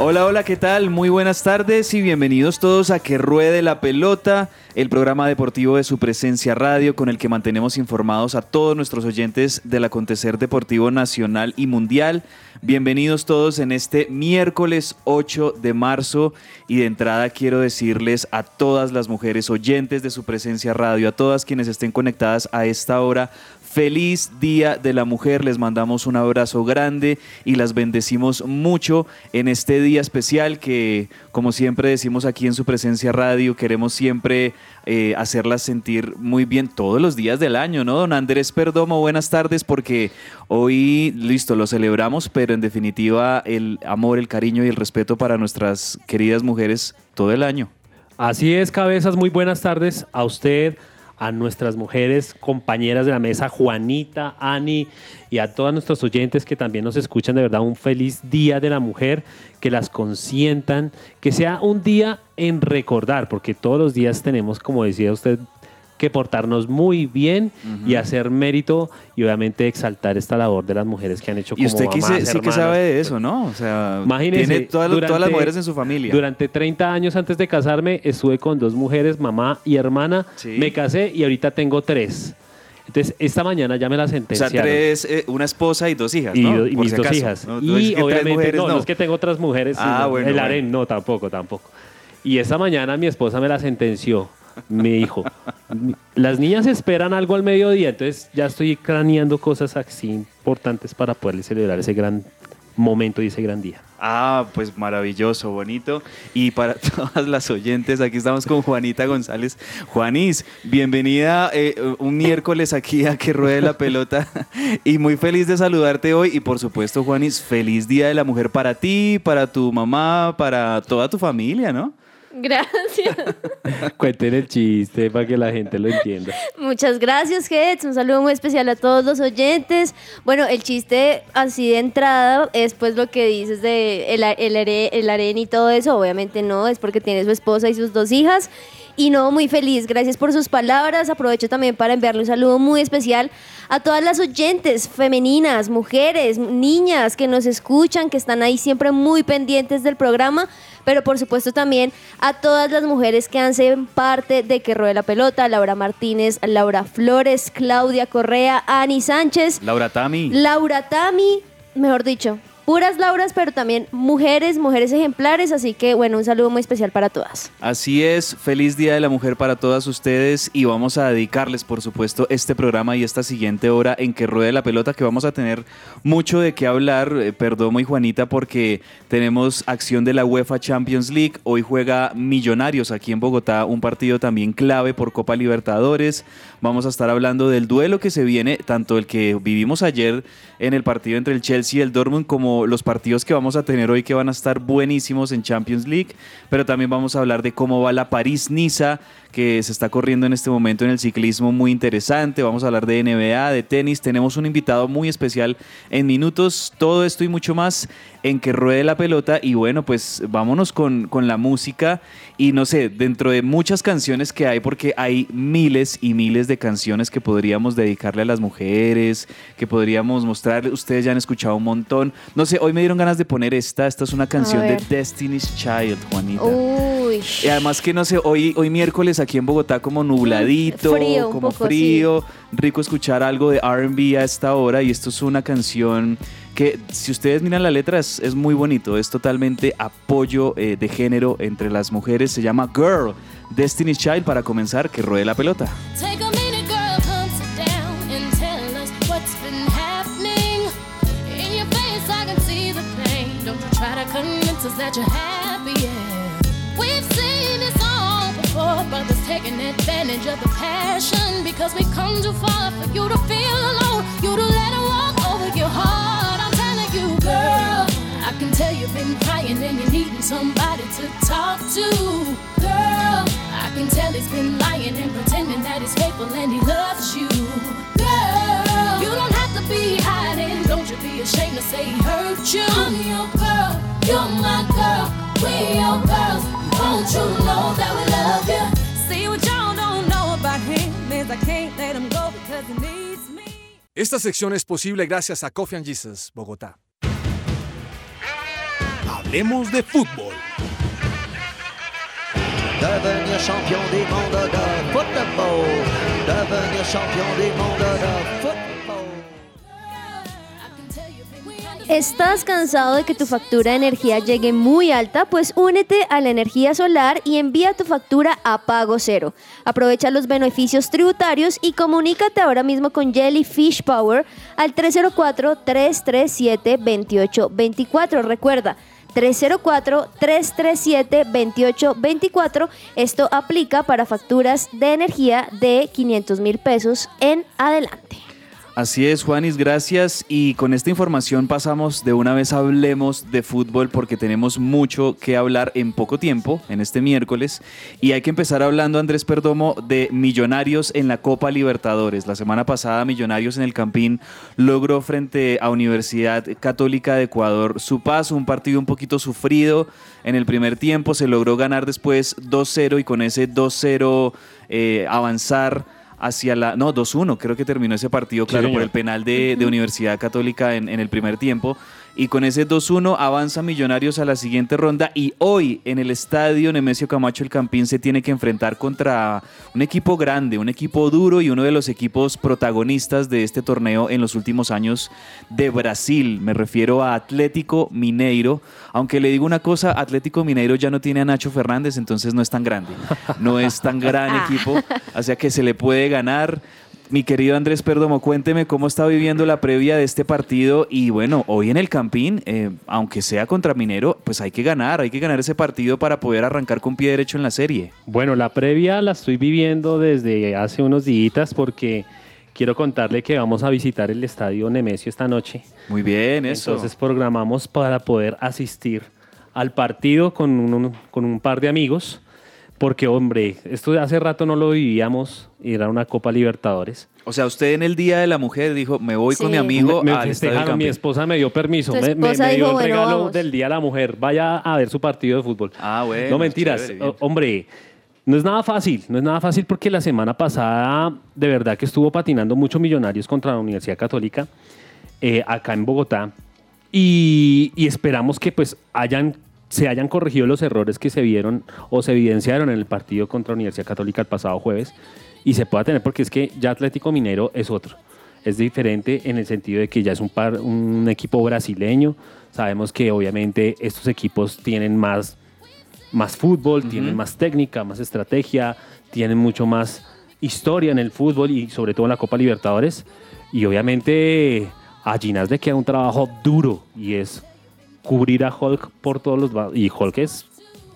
Hola, hola, ¿qué tal? Muy buenas tardes y bienvenidos todos a Que Ruede la Pelota, el programa deportivo de su presencia radio con el que mantenemos informados a todos nuestros oyentes del acontecer deportivo nacional y mundial. Bienvenidos todos en este miércoles 8 de marzo y de entrada quiero decirles a todas las mujeres oyentes de su presencia radio, a todas quienes estén conectadas a esta hora, Feliz Día de la Mujer, les mandamos un abrazo grande y las bendecimos mucho en este día especial que, como siempre decimos aquí en su presencia radio, queremos siempre eh, hacerlas sentir muy bien todos los días del año, ¿no? Don Andrés Perdomo, buenas tardes porque hoy, listo, lo celebramos, pero en definitiva el amor, el cariño y el respeto para nuestras queridas mujeres todo el año. Así es, cabezas, muy buenas tardes a usted, a nuestras mujeres, compañeras de la mesa, Juanita, Ani y a todos nuestros oyentes que también nos escuchan. De verdad, un feliz día de la mujer, que las consientan, que sea un día en recordar, porque todos los días tenemos, como decía usted, que portarnos muy bien y hacer mérito y obviamente exaltar esta labor de las mujeres que han hecho como Y usted que mamás, se- sí que sabe de eso, ¿no? O sea, Imagínese, tiene todas, todas las mujeres en su familia. Durante 30 años antes de casarme estuve con dos mujeres, mamá y hermana. Sí. Me casé y ahorita tengo tres. Entonces, esta mañana ya me la o sea, sentenciaron. tres, eh, una esposa y dos hijas, y, ¿no? y Por mis si dos acaso. hijas. No, y obviamente, mujeres, no, no es que tengo otras mujeres. Ah, bueno, el bueno. harén, no, tampoco, tampoco. Y esta mañana mi esposa me la sentenció. Me dijo, las niñas esperan algo al mediodía, entonces ya estoy craneando cosas así importantes para poderle celebrar ese gran momento y ese gran día. Ah, pues maravilloso, bonito. Y para todas las oyentes, aquí estamos con Juanita González. Juanis, bienvenida eh, un miércoles aquí a Que Ruede la Pelota. Y muy feliz de saludarte hoy. Y por supuesto, Juanis, feliz Día de la Mujer para ti, para tu mamá, para toda tu familia, ¿no? Gracias. Cuenten el chiste para que la gente lo entienda. Muchas gracias, Gets. Un saludo muy especial a todos los oyentes. Bueno, el chiste así de entrada es pues lo que dices de el, el, el harén y todo eso. Obviamente no, es porque tiene su esposa y sus dos hijas. Y no, muy feliz. Gracias por sus palabras. Aprovecho también para enviarle un saludo muy especial a todas las oyentes femeninas, mujeres, niñas que nos escuchan, que están ahí siempre muy pendientes del programa. Pero por supuesto también a todas las mujeres que hacen parte de Que Ruede la Pelota. Laura Martínez, Laura Flores, Claudia Correa, Ani Sánchez, Laura Tami. Laura Tami, mejor dicho, puras Lauras, pero también mujeres, mujeres ejemplares. Así que bueno, un saludo muy especial para todas. Así es, feliz Día de la Mujer para todas ustedes y vamos a dedicarles, por supuesto, este programa y esta siguiente hora en que ruede la pelota, que vamos a tener mucho de qué hablar, eh, Perdomo Juanita, porque tenemos acción de la UEFA Champions League. Hoy juega Millonarios aquí en Bogotá, un partido también clave por Copa Libertadores. Vamos a estar hablando del duelo que se viene, tanto el que vivimos ayer en el partido entre el Chelsea y el Dortmund, como los partidos que vamos a tener hoy que van a estar buenísimos en Champions League, pero también vamos a hablar de cómo va la París-Niza, que se está corriendo en este momento en el ciclismo muy interesante. Vamos a hablar de NBA, de tenis. Tenemos un invitado muy especial en minutos. Todo esto y mucho más en que ruede la pelota. Y bueno, pues vámonos con, con la música. Y no sé, dentro de muchas canciones que hay, porque hay miles y miles de canciones que podríamos dedicarle a las mujeres, que podríamos mostrarle. Ustedes ya han escuchado un montón. No sé, hoy me dieron ganas de poner esta. Esta es una canción de. Destiny's Child, Juanita. Uy. Y además que no sé, hoy, hoy miércoles aquí en Bogotá como nubladito, Frío, un como poco, frío, rico escuchar algo de RB a esta hora y esto es una canción que si ustedes miran la letra es, es muy bonito, es totalmente apoyo eh, de género entre las mujeres, se llama Girl, Destiny's Child para comenzar, que ruede la pelota. Take a minute, advantage of the passion because we come too far for you to feel alone. You to let it walk over your heart. I'm telling you, girl, I can tell you've been crying and you're needing somebody to talk to. Girl, I can tell he's been lying and pretending that he's faithful and he loves you. Girl, you don't have to be hiding. Don't you be ashamed to say he hurt you. I'm your girl, you're my girl, we're your girls. Won't you know that we love you? Esta sección es posible gracias a Coffee and Jesus, Bogotá. Hablemos de fútbol. Devenir champion des mondes de football. Devenir champion des mondes de football. ¿Estás cansado de que tu factura de energía llegue muy alta? Pues únete a la energía solar y envía tu factura a pago cero. Aprovecha los beneficios tributarios y comunícate ahora mismo con Jellyfish Power al 304-337-2824. Recuerda, 304-337-2824. Esto aplica para facturas de energía de 500 mil pesos en adelante. Así es, Juanis, gracias. Y con esta información pasamos de una vez hablemos de fútbol porque tenemos mucho que hablar en poco tiempo, en este miércoles. Y hay que empezar hablando, Andrés Perdomo, de Millonarios en la Copa Libertadores. La semana pasada, Millonarios en el Campín logró frente a Universidad Católica de Ecuador su paso, un partido un poquito sufrido. En el primer tiempo se logró ganar después 2-0 y con ese 2-0 eh, avanzar hacia la... No, 2-1, creo que terminó ese partido, claro, por el penal de, de Universidad Católica en, en el primer tiempo. Y con ese 2-1 avanza Millonarios a la siguiente ronda y hoy en el estadio Nemesio Camacho el Campín se tiene que enfrentar contra un equipo grande, un equipo duro y uno de los equipos protagonistas de este torneo en los últimos años de Brasil. Me refiero a Atlético Mineiro. Aunque le digo una cosa, Atlético Mineiro ya no tiene a Nacho Fernández, entonces no es tan grande. No es tan gran equipo, o sea que se le puede ganar. Mi querido Andrés Perdomo, cuénteme cómo está viviendo la previa de este partido y bueno, hoy en el Campín, eh, aunque sea contra Minero, pues hay que ganar, hay que ganar ese partido para poder arrancar con pie derecho en la serie. Bueno, la previa la estoy viviendo desde hace unos días porque quiero contarle que vamos a visitar el estadio Nemesio esta noche. Muy bien, eso. Entonces programamos para poder asistir al partido con un, con un par de amigos, porque hombre, esto de hace rato no lo vivíamos, y era una Copa Libertadores. o sea, usted en el Día de la Mujer dijo, me voy con mi amigo me al Estadio del festejaron, mi esposa me dio permiso, me, me- me dio dijo, el "Bueno, regalo vamos". del Día de la Mujer, vaya a ver su partido de fútbol. Ah, bueno, No mentiras, chévere, hombre, no es nada fácil, no es nada fácil porque la semana pasada de verdad que estuvo patinando mucho Millonarios contra la Universidad Católica eh, acá en Bogotá y, y esperamos que pues hayan se hayan corregido los errores que se vieron o se evidenciaron en el partido contra Universidad Católica el pasado jueves y se pueda tener porque es que ya Atlético Minero es otro. Es diferente en el sentido de que ya es un, par, un equipo brasileño. Sabemos que obviamente estos equipos tienen más, más fútbol, tienen más técnica, más estrategia, tienen mucho más historia en el fútbol y sobre todo en la Copa Libertadores. Y obviamente a Ginás le queda un trabajo duro y es cubrir a Hulk por todos los... Y Hulk es,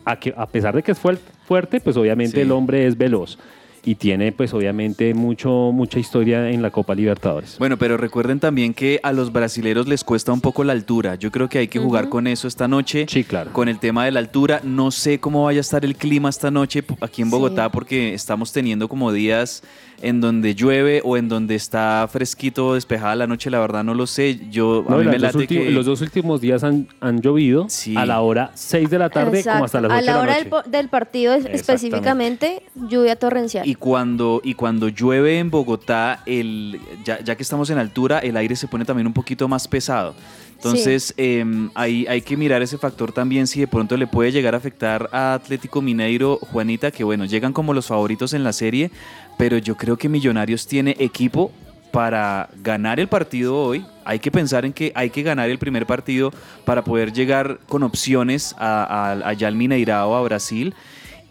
a, que, a pesar de que es fuer- fuerte, pues obviamente Sí. el hombre es veloz y tiene pues obviamente mucho, mucha historia en la Copa Libertadores. Bueno, pero recuerden también que a los brasileros les cuesta un poco la altura. Yo creo que hay que jugar con eso esta noche. Sí, claro. Con el tema de la altura. No sé cómo vaya a estar el clima esta noche aquí en Bogotá porque estamos teniendo como días en donde llueve o en donde está fresquito o despejada la noche. La verdad no lo sé. Yo No, a mí me late que... Los dos últimos días han, han llovido Sí. a la hora 6 de la tarde como hasta las 8 a la de hora la del, noche. po- del partido específicamente, lluvia torrencial. Y cuando, y cuando llueve en Bogotá, el, ya, ya que estamos en altura, el aire se pone también un poquito más pesado. Entonces, em, hay, hay que mirar ese factor también si de pronto le puede llegar a afectar a Atlético Mineiro, Juanita, que bueno, llegan como los favoritos en la serie, pero yo creo que Millonarios tiene equipo para ganar el partido hoy. Hay que pensar en que hay que ganar el primer partido para poder llegar con opciones a, a- allá al Mineirao, a Brasil.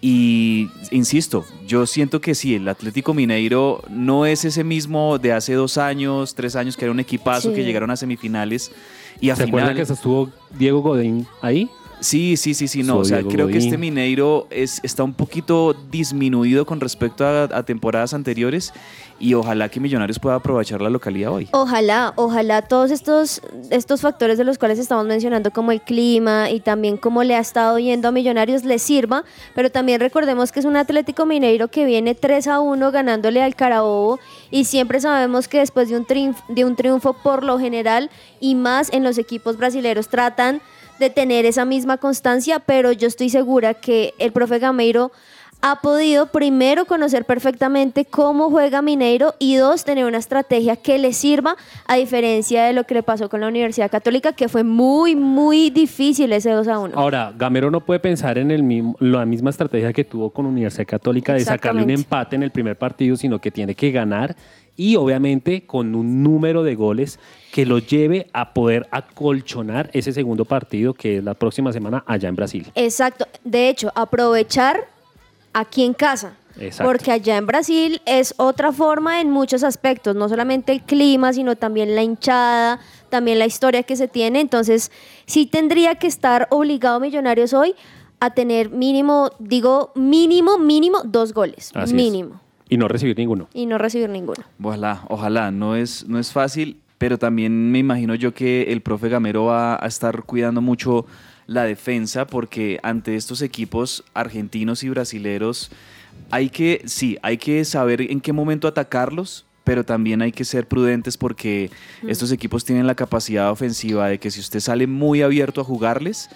Y insisto, yo siento que sí, el Atlético Mineiro no es ese mismo de hace dos años, tres años, que era un equipazo Sí. que llegaron a semifinales y a ¿Se acuerdan final. que estuvo Diego Godín ahí? Sí, sí, sí, sí, no. Soy o sea, Diego creo que este Mineiro es, está un poquito disminuido con respecto a, a temporadas anteriores y ojalá que Millonarios pueda aprovechar la localidad hoy. Ojalá, ojalá todos estos, estos factores de los cuales estamos mencionando, como el clima y también cómo le ha estado yendo a Millonarios, les sirva. Pero también recordemos que es un Atlético Mineiro que viene 3 a 1 ganándole al Carabobo. Y siempre sabemos que después de un, triunfo, de un triunfo, por lo general, y más en los equipos brasileños, tratan de tener esa misma constancia. Pero yo estoy segura que el profe Gameiro ha podido primero conocer perfectamente cómo juega Mineiro y dos, tener una estrategia que le sirva a diferencia de lo que le pasó con la Universidad Católica, que fue muy, muy difícil ese 2 a 1. Ahora, Gamero no puede pensar en el mismo, la misma estrategia que tuvo con Universidad Católica de sacarle un empate en el primer partido, sino que tiene que ganar y obviamente con un número de goles que lo lleve a poder acolchonar ese segundo partido que es la próxima semana allá en Brasil. Exacto. De hecho, aprovechar aquí en casa. Exacto. Porque allá en Brasil es otra forma en muchos aspectos, no solamente el clima, sino también la hinchada, también la historia que se tiene. Entonces, sí tendría que estar obligado Millonarios hoy a tener mínimo, digo mínimo, mínimo dos goles. Así es. mínimo. Y no recibir ninguno. Y no recibir ninguno. Ojalá, ojalá, no es, no es fácil, pero también me imagino yo que el profe Gamero va a estar cuidando mucho la defensa porque ante estos equipos argentinos y brasileros hay que, sí, hay que saber en qué momento atacarlos, pero también hay que ser prudentes porque estos equipos tienen la capacidad ofensiva de que si usted sale muy abierto a jugarles,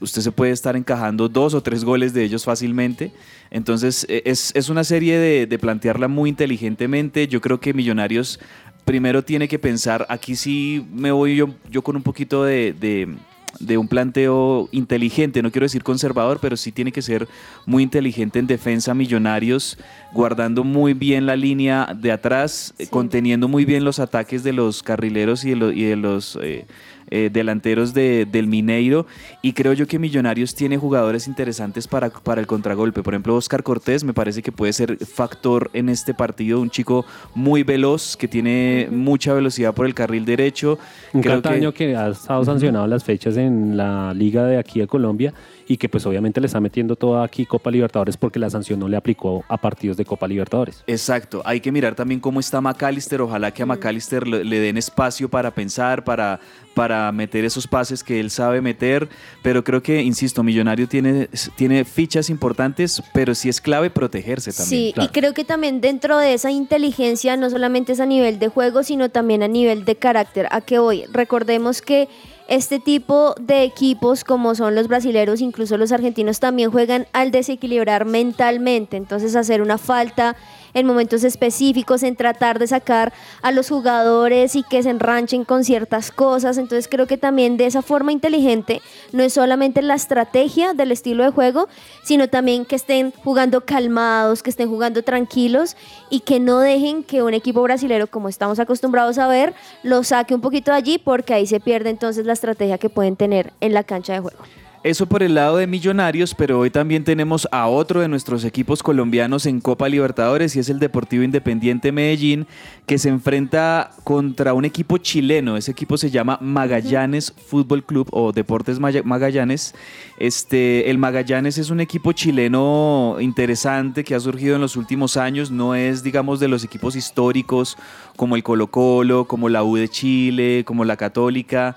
usted se puede estar encajando dos o tres goles de ellos fácilmente. Entonces eh, es, es una serie de, de plantearla muy inteligentemente. Yo creo que Millonarios primero tiene que pensar, aquí sí me voy yo, yo con un poquito de, de- de un planteo inteligente, no quiero decir conservador, pero sí tiene que ser muy inteligente en defensa Millonarios, guardando muy bien la línea de atrás, eh, Sí. conteniendo muy bien los ataques de los carrileros y de, lo- y de los... eh, eh, delanteros de- del Mineiro y creo yo que Millonarios tiene jugadores interesantes para, para el contragolpe. Por ejemplo, Oscar Cortés me parece que puede ser factor en este partido, un chico muy veloz que tiene mucha velocidad por el carril derecho. Un Creo que- Cataño que... ha estado sancionado las fechas en la liga de aquí de Colombia y que pues obviamente le está metiendo toda aquí Copa Libertadores porque la sanción no le aplicó a partidos de Copa Libertadores. Exacto, hay que mirar también cómo está McAllister, ojalá que a McAllister le, den espacio para pensar, para, para meter esos pases que él sabe meter, pero creo que, insisto, Millonario tiene, tiene fichas importantes, pero sí es clave protegerse también. Sí, claro. y creo que también dentro de esa inteligencia no solamente es a nivel de juego, sino también a nivel de carácter. ¿A qué voy? Recordemos que este tipo de equipos, como son los brasileros, incluso los argentinos, también juegan al desequilibrar mentalmente. Entonces, hacer una falta en momentos específicos, en tratar de sacar a los jugadores y que se enranchen con ciertas cosas. Entonces, creo que también de esa forma inteligente no es solamente la estrategia del estilo de juego, sino también que estén jugando calmados, que estén jugando tranquilos y que no dejen que un equipo brasilero, como estamos acostumbrados a ver, lo saque un poquito de allí porque ahí se pierde entonces la estrategia que pueden tener en la cancha de juego. Eso por el lado de Millonarios, pero hoy también tenemos a otro de nuestros equipos colombianos en Copa Libertadores y es el Deportivo Independiente Medellín, que se enfrenta contra un equipo chileno. Ese equipo se llama Magallanes Fútbol Club o Deportes Magallanes. Este, el Magallanes es un equipo chileno interesante que ha surgido en los últimos años. No es, digamos, de los equipos históricos como el Colo Colo, como la U de Chile, como la Católica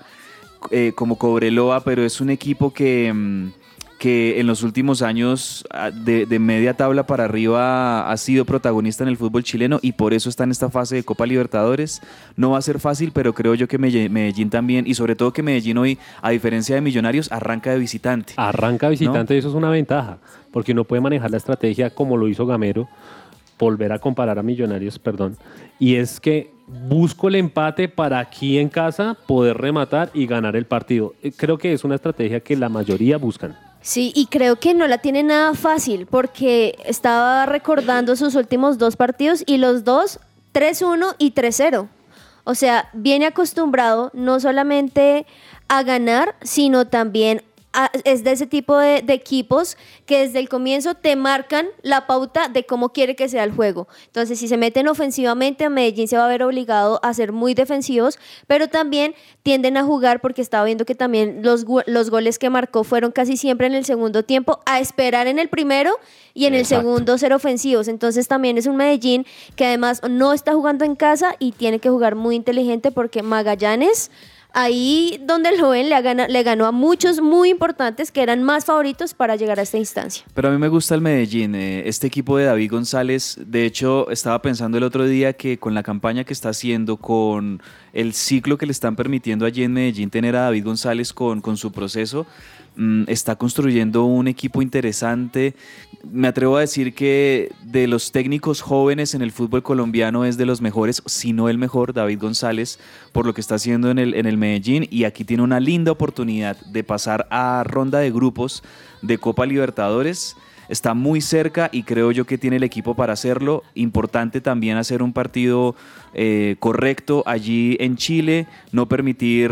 eh, como Cobreloa, pero es un equipo que, mm, que en los últimos años ah, de, media tabla para arriba ha sido protagonista en el fútbol chileno y por eso está en esta fase de Copa Libertadores. No va a ser fácil, pero creo yo que Medellín también, y sobre todo que Medellín hoy, a diferencia de Millonarios, arranca de visitante. Arranca visitante y eso es una ventaja, porque uno puede manejar la estrategia como lo hizo Gamero, volver a comparar a Millonarios, perdón, y es que busco el empate para aquí en casa poder rematar y ganar el partido. Eh, Creo que es una estrategia que la mayoría buscan. Sí, y creo que no la tiene nada fácil porque estaba recordando sus últimos dos partidos y los dos 3-1 y 3-0. O sea, viene acostumbrado no solamente a ganar, sino también es de ese tipo de, de equipos que desde el comienzo te marcan la pauta de cómo quiere que sea el juego. Entonces, si se meten ofensivamente, a Medellín se va a ver obligado a ser muy defensivos, pero también tienden a jugar porque estaba viendo que también los, los goles que marcó fueron casi siempre en el segundo tiempo, a esperar en el primero y en el segundo ser ofensivos. Entonces, también es un Medellín que además no está jugando en casa y tiene que jugar muy inteligente porque Magallanes ahí donde lo ven, le, gana- le ganó a muchos muy importantes que eran más favoritos para llegar a esta instancia. Pero a mí me gusta el Medellín, eh, este equipo de David González. De hecho, estaba pensando el otro día que con la campaña que está haciendo, con el ciclo que le están permitiendo allí en Medellín tener a David González con, con su proceso, está construyendo un equipo interesante. Me atrevo a decir que de los técnicos jóvenes en el fútbol colombiano es de los mejores, si no el mejor, David González, por lo que está haciendo en el, en el Medellín. Y aquí tiene una linda oportunidad de pasar a ronda de grupos de Copa Libertadores. Está muy cerca y creo yo que tiene el equipo para hacerlo. Importante también hacer un partido eh, correcto allí en Chile, no permitir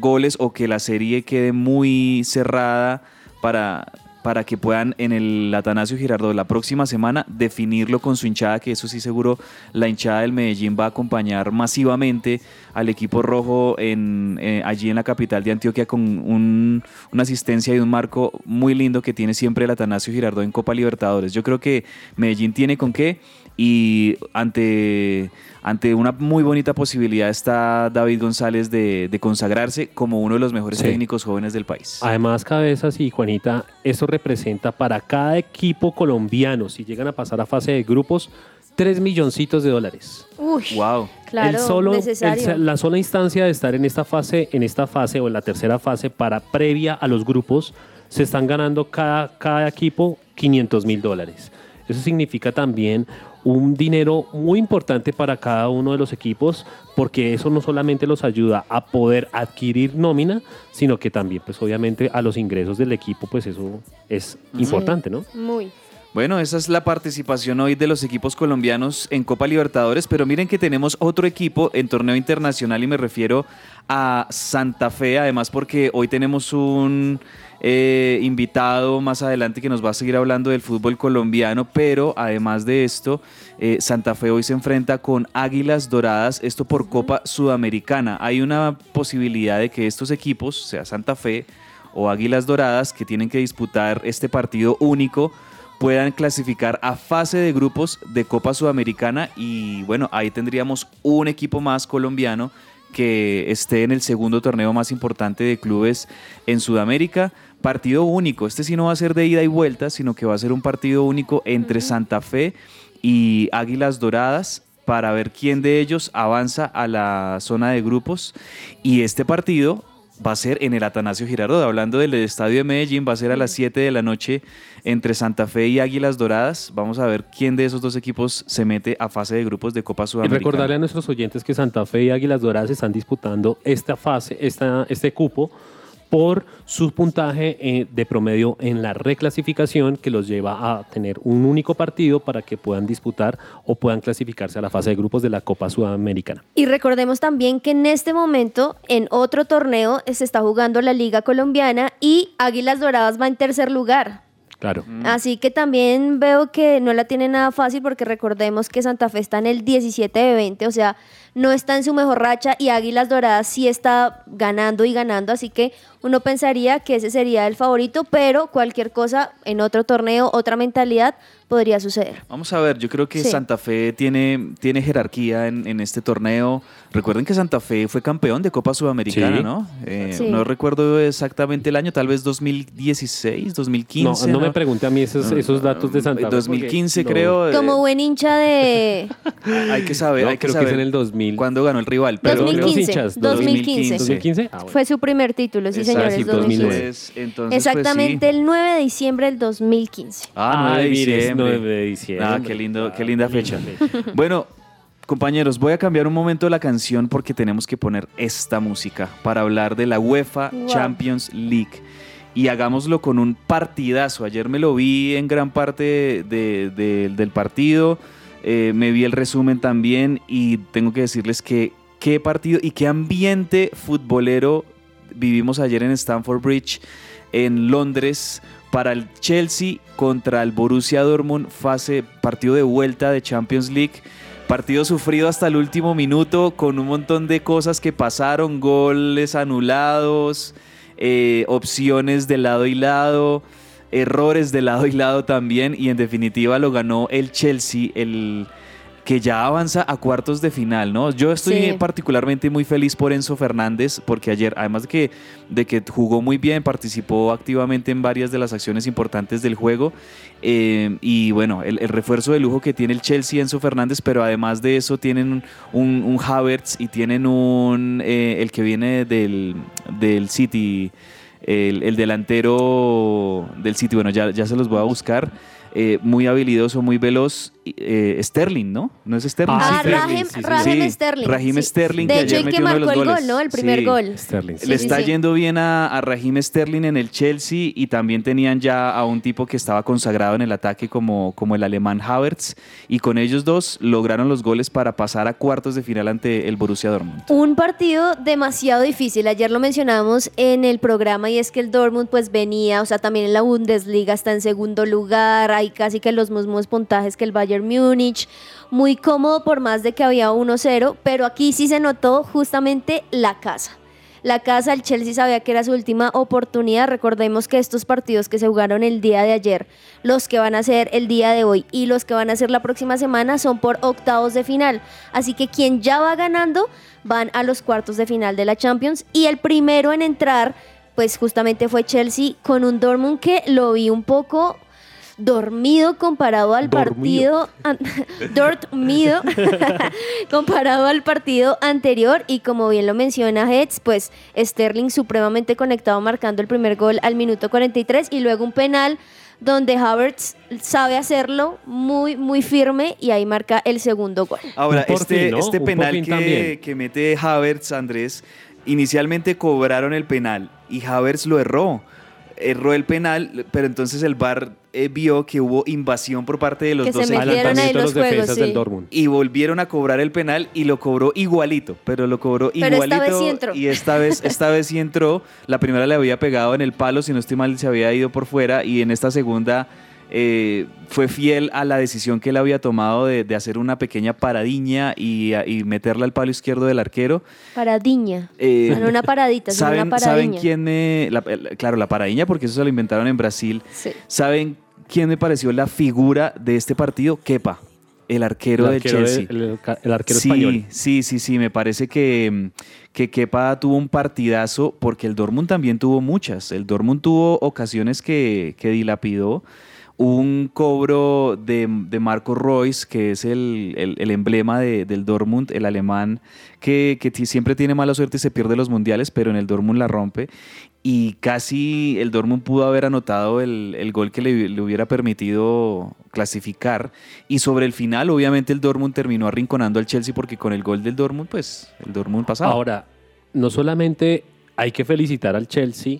goles o que la serie quede muy cerrada para, para que puedan en el Atanasio Girardot la próxima semana definirlo con su hinchada, que eso sí seguro la hinchada del Medellín va a acompañar masivamente al equipo rojo en, eh, allí en la capital de Antioquia con un- una asistencia y un marco muy lindo que tiene siempre el Atanasio Girardot en Copa Libertadores. Yo creo que Medellín tiene con qué y ante, ante una muy bonita posibilidad está David González de, de consagrarse como uno de los mejores Sí. técnicos jóvenes del país. Además, Cabezas y Juanita, eso representa para cada equipo colombiano, si llegan a pasar a fase de grupos, 3 milloncitos de dólares. Uy, Wow. claro, el solo, necesario. el- la sola instancia de estar en esta fase, en esta fase o en la tercera fase para previa a los grupos, se están ganando cada, cada equipo 500 mil dólares. Eso significa también un dinero muy importante para cada uno de los equipos, porque eso no solamente los ayuda a poder adquirir nómina, sino que también, pues obviamente, a los ingresos del equipo, pues eso es importante, ¿no? Muy. Bueno, esa es la participación hoy de los equipos colombianos en Copa Libertadores, pero miren que tenemos otro equipo en torneo internacional y me refiero a Santa Fe, además porque hoy tenemos un eh, invitado más adelante que nos va a seguir hablando del fútbol colombiano, pero además de esto, eh, Santa Fe hoy se enfrenta con Águilas Doradas, esto por Copa Sudamericana. Hay una posibilidad de que estos equipos, sea Santa Fe o Águilas Doradas, que tienen que disputar este partido único, puedan clasificar a fase de grupos de Copa Sudamericana y bueno, ahí tendríamos un equipo más colombiano que esté en el segundo torneo más importante de clubes en Sudamérica. Partido único, este sí no va a ser de ida y vuelta, sino que va a ser un partido único entre Santa Fe y Águilas Doradas para ver quién de ellos avanza a la zona de grupos. Y este partido va a ser en el Atanasio Girardot. Hablando del estadio de Medellín, va a ser a las 7 de la noche entre Santa Fe y Águilas Doradas. Vamos a ver quién de esos dos equipos se mete a fase de grupos de Copa Y Sudamericana. recordarle a nuestros oyentes que Santa Fe y Águilas Doradas están disputando esta fase, esta, este cupo, por su puntaje eh, de promedio en la reclasificación que los lleva a tener un único partido para que puedan disputar o puedan clasificarse a la fase de grupos de la Copa Sudamericana. Y recordemos también que en este momento, en otro torneo, se está jugando la Liga Colombiana y Águilas Doradas va en tercer lugar. Claro. Así que también veo que no la tiene nada fácil porque recordemos que Santa Fe está en el 17 de 20, o sea, no está en su mejor racha y Águilas Doradas sí está ganando y ganando, así que uno pensaría que ese sería el favorito, pero cualquier cosa en otro torneo, otra mentalidad podría suceder. Vamos a ver, yo creo que Sí. Santa Fe tiene, tiene jerarquía en, en este torneo. Recuerden que Santa Fe fue campeón de Copa Sudamericana, Sí. ¿no? Eh, Sí. No recuerdo exactamente el año, tal vez 2016, 2015. no, no me pregunte a mí esos, esos datos de Santa Fe. 2015 porque- creo. no, eh, Como buen hincha de hay que saber, no, hay que creo que saber es en el 2000. cuándo ganó el rival. Pero 2015, los hinchas, 2015. 2015. Ah, bueno. Fue su primer título, sí Exacto, señores, sí, 2015. 2009. Entonces, pues, Exactamente sí. el 9 de diciembre del 2015. Ah, 9 de diciembre. 9 de diciembre. Ah, qué lindo, qué linda fecha. Bueno, compañeros, voy a cambiar un momento la canción porque tenemos que poner esta música para hablar de la UEFA Wow. Champions League. Y hagámoslo con un partidazo. Ayer me lo vi en gran parte de- de- del partido. eh, me vi el resumen también y tengo que decirles que qué partido y qué ambiente futbolero vivimos ayer en Stamford Bridge. en Londres para el Chelsea contra el Borussia Dortmund, fase partido de vuelta de Champions League. Partido sufrido hasta el último minuto con un montón de cosas que pasaron, goles anulados, eh, opciones de lado y lado, errores de lado y lado también y en definitiva lo ganó el Chelsea, el que ya avanza a cuartos de final, ¿no? Yo estoy Sí. particularmente muy feliz por Enzo Fernández porque ayer, además de que, de que jugó muy bien, participó activamente en varias de las acciones importantes del juego eh, y bueno, el, el refuerzo de lujo que tiene el Chelsea, Enzo Fernández, pero además de eso tienen un, un Havertz y tienen un, eh, el que viene del, del City, el, el delantero del City, bueno, ya, ya se los voy a buscar. eh, muy habilidoso, muy veloz, eh, Sterling, ¿no? ¿No es Sterling? Ah, sí, Raheem, sí, sí, sí. Raheem Sí, Sterling. Raheem sí. Sterling, De que hecho, ayer el que metió uno de marcó los el gol. ¿no? El primer Sí. gol. Sterling. Sí, Le sí, está sí. yendo bien a, a Raheem Sterling en el Chelsea y también tenían ya a un tipo que estaba consagrado en el ataque como, como el alemán Havertz y con ellos dos lograron los goles para pasar a cuartos de final ante el Borussia Dortmund. Un partido demasiado difícil. Ayer lo mencionamos en el programa y es que el Dortmund pues venía, o sea, también en la Bundesliga está en segundo lugar, hay casi que los mismos puntajes que el Bayern Múnich. Muy cómodo por más de que había 1-0, pero aquí sí se notó justamente la casa. La casa, el Chelsea sabía que era su última oportunidad. Recordemos que estos partidos que se jugaron el día de ayer, los que van a ser el día de hoy y los que van a ser la próxima semana son por octavos de final. Así que quien ya va ganando van a los cuartos de final de la Champions y el primero en entrar pues justamente fue Chelsea con un Dortmund que lo vi un poco dormido comparado al Dormido. partido dormido comparado al partido anterior y como bien lo menciona Heads, pues Sterling supremamente conectado marcando el primer gol al minuto 43 y luego un penal donde Havertz sabe hacerlo muy muy firme y ahí marca el segundo gol. Ahora, este, fin, ¿no? este penal que, que mete Havertz, Andrés, inicialmente cobraron el penal y Havertz lo erró. Erró el penal, pero entonces el VAR eh, vio que hubo invasión por parte de los Que se dos metieron ahí los defensas del. Dortmund. y volvieron a cobrar el penal y lo cobró igualito, pero lo cobró Pero esta igualito vez sí entró. y esta vez esta vez sí entró. La primera le había pegado en el palo, si no estoy mal se había ido por fuera y en esta segunda eh, fue fiel a la decisión que él había tomado de, de hacer una pequeña paradiña y, y meterla al palo izquierdo del arquero. Paradiña. Eh, no una paradita, sino ¿Saben, una ¿Saben paradiña. quién me... la- el- claro, la paradiña porque eso se lo inventaron en Brasil. Sí. ¿Saben quién me pareció la figura de este partido? Kepa, el arquero, El del arquero, Chelsea. de- el, el arquero sí, español. Sí, sí, sí, me parece que, que Kepa tuvo un partidazo porque el Dortmund también tuvo muchas. El Dortmund tuvo ocasiones que, que dilapidó. Un cobro de, de Marco Royce, que es el, el- emblema de- del Dortmund, el alemán, que, que siempre tiene mala suerte y se pierde los mundiales, pero en el Dortmund la rompe. Y casi el Dortmund pudo haber anotado el, el gol que le, le hubiera permitido clasificar. Y sobre el final, obviamente, el Dortmund terminó arrinconando al Chelsea porque con el gol del Dortmund, pues el Dortmund pasaba. Ahora, no solamente hay que felicitar al Chelsea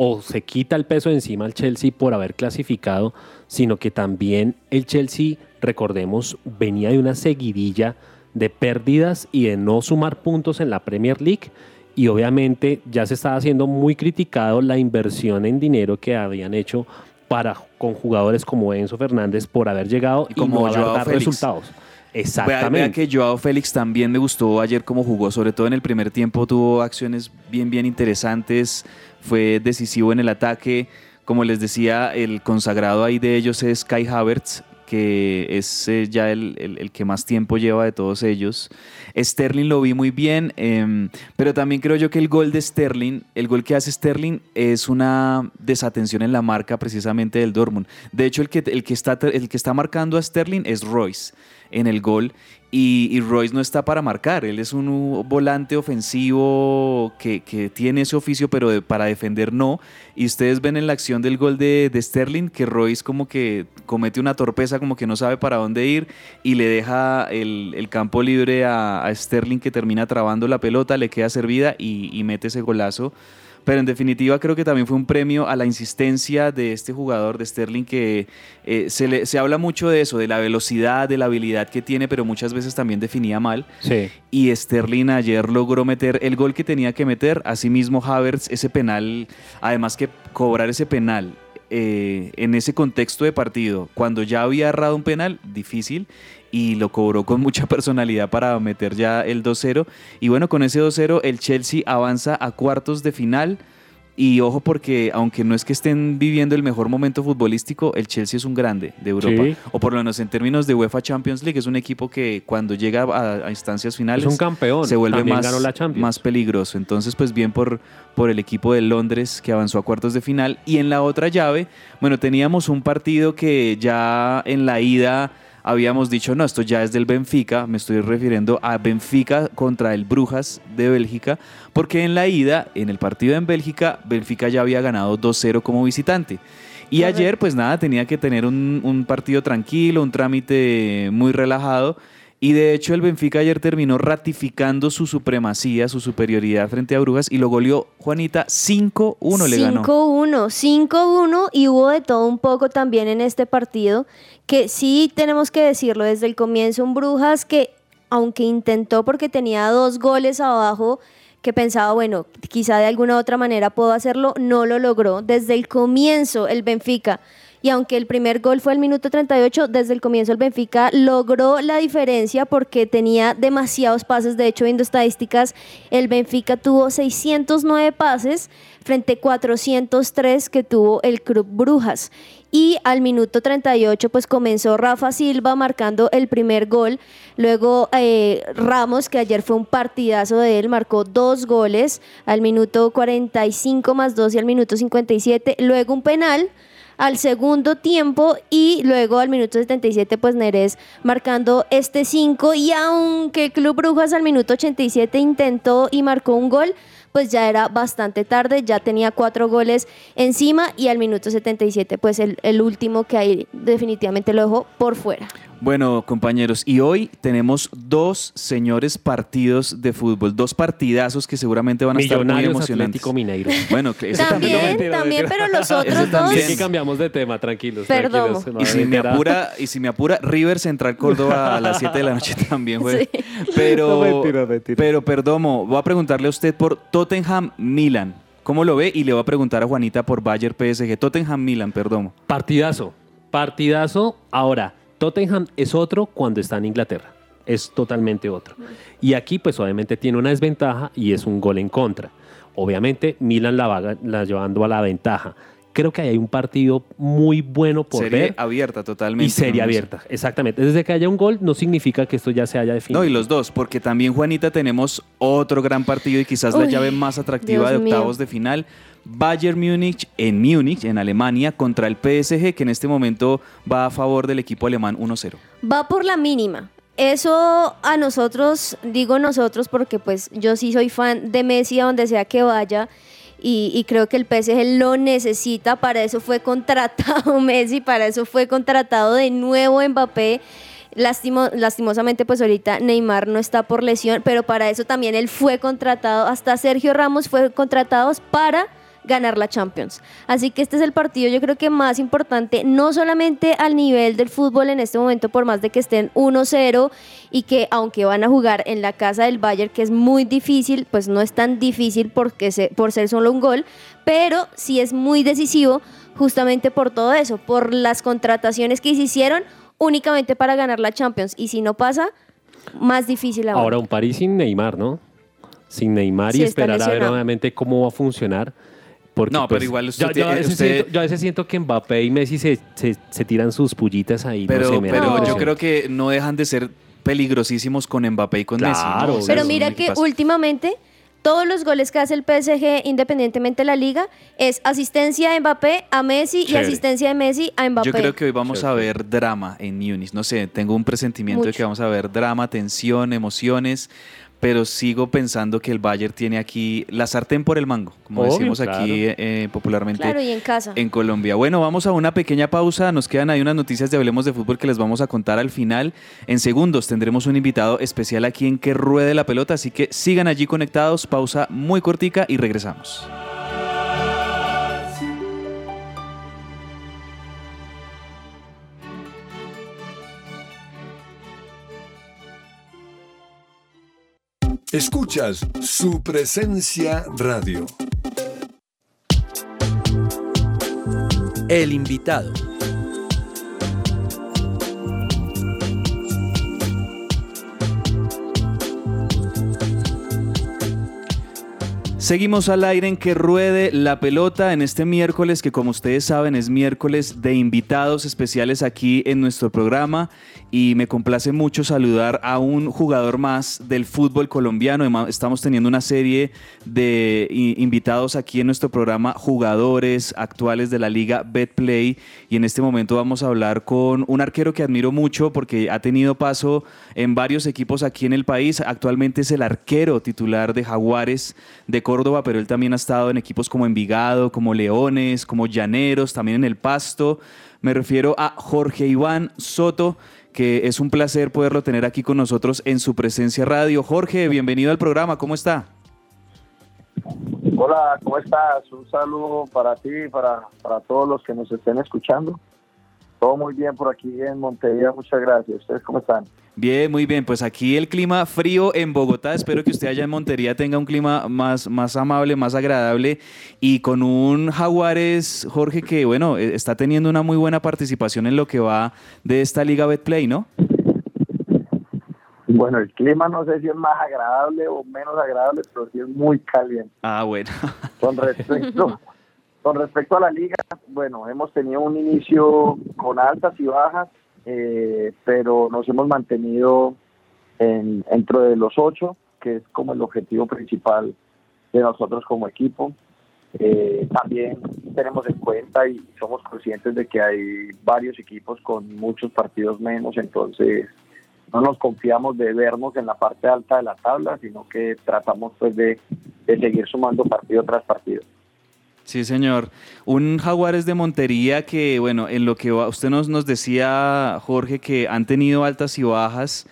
o se quita el peso de encima al Chelsea por haber clasificado, sino que también el Chelsea, recordemos, venía de una seguidilla de pérdidas y de no sumar puntos en la Premier League. Y obviamente ya se estaba haciendo muy criticado la inversión en dinero que habían hecho para con jugadores como Enzo Fernández por haber llegado Y y, como no haber resultados. Vea, Exactamente. vea que Joao Félix también me gustó ayer cómo jugó, sobre todo en el primer tiempo tuvo acciones bien, bien interesantes, fue decisivo en el ataque. Como les decía, el consagrado ahí de ellos es Kai Havertz, que es eh, ya el, el- el que más tiempo lleva de todos ellos. Sterling lo vi muy bien, em, pero también creo yo que el gol de Sterling, el gol que hace Sterling es una desatención en la marca precisamente del Dortmund. De hecho, el que, el que, está, el que está marcando a Sterling es Royce en el gol y, Royce no está para marcar, él es un volante ofensivo que, tiene ese oficio pero para defender no. Y ustedes ven en la acción del gol de, de Sterling que Royce como que comete una torpeza como que no sabe para dónde ir y le deja el, campo libre a, a Sterling que termina trabando la pelota, le queda servida y mete ese golazo pero en definitiva creo que también fue un premio a la insistencia de este jugador, de Sterling, que eh, se, le- se habla mucho de eso, de la velocidad, de la habilidad que tiene, pero muchas veces también definía mal. Sí. Y Sterling ayer logró meter el gol que tenía que meter. Asimismo, Havertz, ese penal, además que cobrar ese penal eh, en ese contexto de partido, cuando ya había errado un penal, difícil, y lo cobró con mucha personalidad para meter ya el 2-0. Y bueno, con ese 2-0, el Chelsea avanza a cuartos de final. Y ojo porque aunque no es que estén viviendo el mejor momento futbolístico, el Chelsea es un grande de Europa. Sí. O por lo menos en términos de UEFA Champions League, es un equipo que cuando llega a, a instancias finales Es un campeón. se vuelve También más, la más peligroso. Entonces, pues bien por, por el equipo de Londres que avanzó a cuartos de final. Y en la otra llave, bueno, teníamos un partido que ya en la ida habíamos dicho, no, esto ya es del Benfica, me estoy refiriendo a Benfica contra el Brujas de Bélgica, porque en la ida, en el partido en Bélgica, Benfica ya había ganado 2-0 como visitante. Y ayer, pues nada, tenía que tener un, un partido tranquilo, un trámite muy relajado. Y de hecho el Benfica ayer terminó ratificando su supremacía, su superioridad frente a Brujas y lo goleó Juanita 5-1 le ganó. 5-1, 5-1 y hubo de todo un poco también en este partido, que sí tenemos que decirlo desde el comienzo, un Brujas que aunque intentó porque tenía dos goles abajo, que pensaba, bueno, quizá de alguna otra manera puedo hacerlo, no lo logró. Desde el comienzo el Benfica, y aunque el primer gol fue el minuto 38, desde el comienzo el Benfica logró la diferencia porque tenía demasiados pases. De hecho, viendo estadísticas, el Benfica tuvo 609 pases frente a 403 que tuvo el Club Brujas. Y al minuto 38 pues comenzó Rafa Silva marcando el primer gol. Luego eh, Ramos, que ayer fue un partidazo de él, marcó dos goles al minuto 45 más 2 y al minuto 57. Luego un penal al segundo tiempo y luego al minuto 77 pues Neres marcando este 5 y aunque Club Brujas al minuto 87 intentó y marcó un gol, pues ya era bastante tarde, ya tenía cuatro goles encima y al minuto 77 pues el, el último que ahí definitivamente lo dejó por fuera. Bueno, compañeros, y hoy tenemos dos señores partidos de fútbol, dos partidazos que seguramente van a estar muy Millonarios emocionantes. Atlético Mineiro. Bueno, que ese también. También, mentira, también, pero los otros Ese dos... Sí, que cambiamos de tema, tranquilos. Perdón. tranquilos, no Y si, me apura, y si me apura, River Central Córdoba a las 7 de la noche también, güey. Sí. Pero, No, mentira, mentira. pero, Perdomo, voy a preguntarle a usted por Tottenham Milan. ¿Cómo lo ve? Y le voy a preguntar a Juanita por Bayer PSG. Tottenham Milan, Perdomo. Partidazo. Partidazo. Ahora, Tottenham es otro cuando está en Inglaterra. Es totalmente otro. Y aquí, pues obviamente tiene una desventaja y es un gol en contra. Obviamente, Milan la va llevando a la ventaja. Creo que ahí hay un partido muy bueno por Serie ver. abierta totalmente. Y serie ¿no? abierta, exactamente. Desde que haya un gol no significa que esto ya se haya definido. No, y los dos, porque también, Juanita, tenemos otro gran partido y quizás la llave más atractiva Dios de mío. octavos de final. Bayern Múnich en Múnich, en Alemania, contra el PSG, que en este momento va a favor del equipo alemán 1-0. va por la mínima. Eso a nosotros, digo nosotros porque pues yo sí soy fan de Messi a donde sea que vaya y, y creo que el PSG lo necesita, para eso fue contratado Messi, para eso fue contratado de nuevo Mbappé. Lastimo- lastimosamente pues ahorita Neymar no está por lesión, pero para eso también él fue contratado, hasta Sergio Ramos fue contratados para ganar la Champions. Así que este es el partido yo creo que más importante, no solamente al nivel del fútbol en este momento, por más de que estén 1-0 y que aunque van a jugar en la casa del Bayern, que es muy difícil, pues no es tan difícil porque se, por ser solo un gol, pero sí es muy decisivo justamente por todo eso, por las contrataciones que se hicieron únicamente para ganar la Champions. Y si no pasa, más difícil aún. Ahora un París sin Neymar, ¿no? Sin Neymar Sí, y esperar a ver obviamente cómo va a funcionar. Porque, No, pero pues, igual usted yo, yo a veces usted- siento, yo a veces siento que Mbappé y Messi se, se, se tiran sus pullitas ahí. Pero, no sé, yo creo que no dejan de ser peligrosísimos con Mbappé y con Messi. ¿no? Claro, O sea, Pero mira que últimamente todos los goles que hace el PSG, independientemente de la liga, es asistencia de Mbappé a Messi y asistencia de Messi a Mbappé. Yo creo que hoy vamos a ver drama en Múnich. No sé, tengo un presentimiento de que vamos a ver drama, tensión, emociones, pero sigo pensando que el Bayern tiene aquí la sartén por el mango, como Obvio, decimos claro. aquí eh, popularmente Claro, y en casa. en Colombia. Bueno, vamos a una pequeña pausa. Nos quedan ahí unas noticias de Hablemos de Fútbol que les vamos a contar al final. En segundos tendremos un invitado especial aquí en Que Ruede la Pelota, así que sigan allí conectados. Pausa muy cortica y regresamos. Escuchas su presencia radio. El invitado. Seguimos al aire en que ruede la pelota en este miércoles, que como ustedes saben es miércoles de invitados especiales aquí en nuestro programa y me complace mucho saludar a un jugador más del fútbol colombiano. Estamos teniendo una serie de invitados aquí en nuestro programa, jugadores actuales de la liga Betplay y en este momento vamos a hablar con un arquero que admiro mucho porque ha tenido paso en varios equipos aquí en el país. Actualmente es el arquero titular de Jaguares de Córdoba, pero él también ha estado en equipos como Envigado, como Leones, como Llaneros, también en El Pasto. Me refiero a Jorge Iván Soto, que es un placer poderlo tener aquí con nosotros en su presencia radio. Jorge, bienvenido al programa, ¿cómo está? Hola, ¿cómo estás? Un saludo para ti para, para todos los que nos estén escuchando. Todo muy bien por aquí en Montevideo, muchas gracias. ¿Ustedes cómo están? Bien, muy bien. Pues aquí el clima frío en Bogotá. Espero que usted allá en Montería tenga un clima más, más amable, más agradable. Y con un Jaguares, Jorge, que bueno, eh, está teniendo una muy buena participación en lo que va de esta Liga Betplay, ¿no? Bueno, el clima no sé si es más agradable o menos agradable, pero sí es muy caliente. Ah, bueno. Con respecto, con respecto a la liga, bueno, hemos tenido un inicio con altas y bajas, eh, pero nos hemos mantenido en, dentro de los ocho, que es como el objetivo principal de nosotros como equipo. Eh, también tenemos en cuenta y somos conscientes de que hay varios equipos con muchos partidos menos, entonces no nos confiamos de vernos en la parte alta de la tabla, sino que tratamos pues de, de seguir sumando partido tras partido. Sí, señor. Un Jaguares de Montería que, bueno, en lo que usted nos, nos decía, Jorge, que han tenido altas y bajas,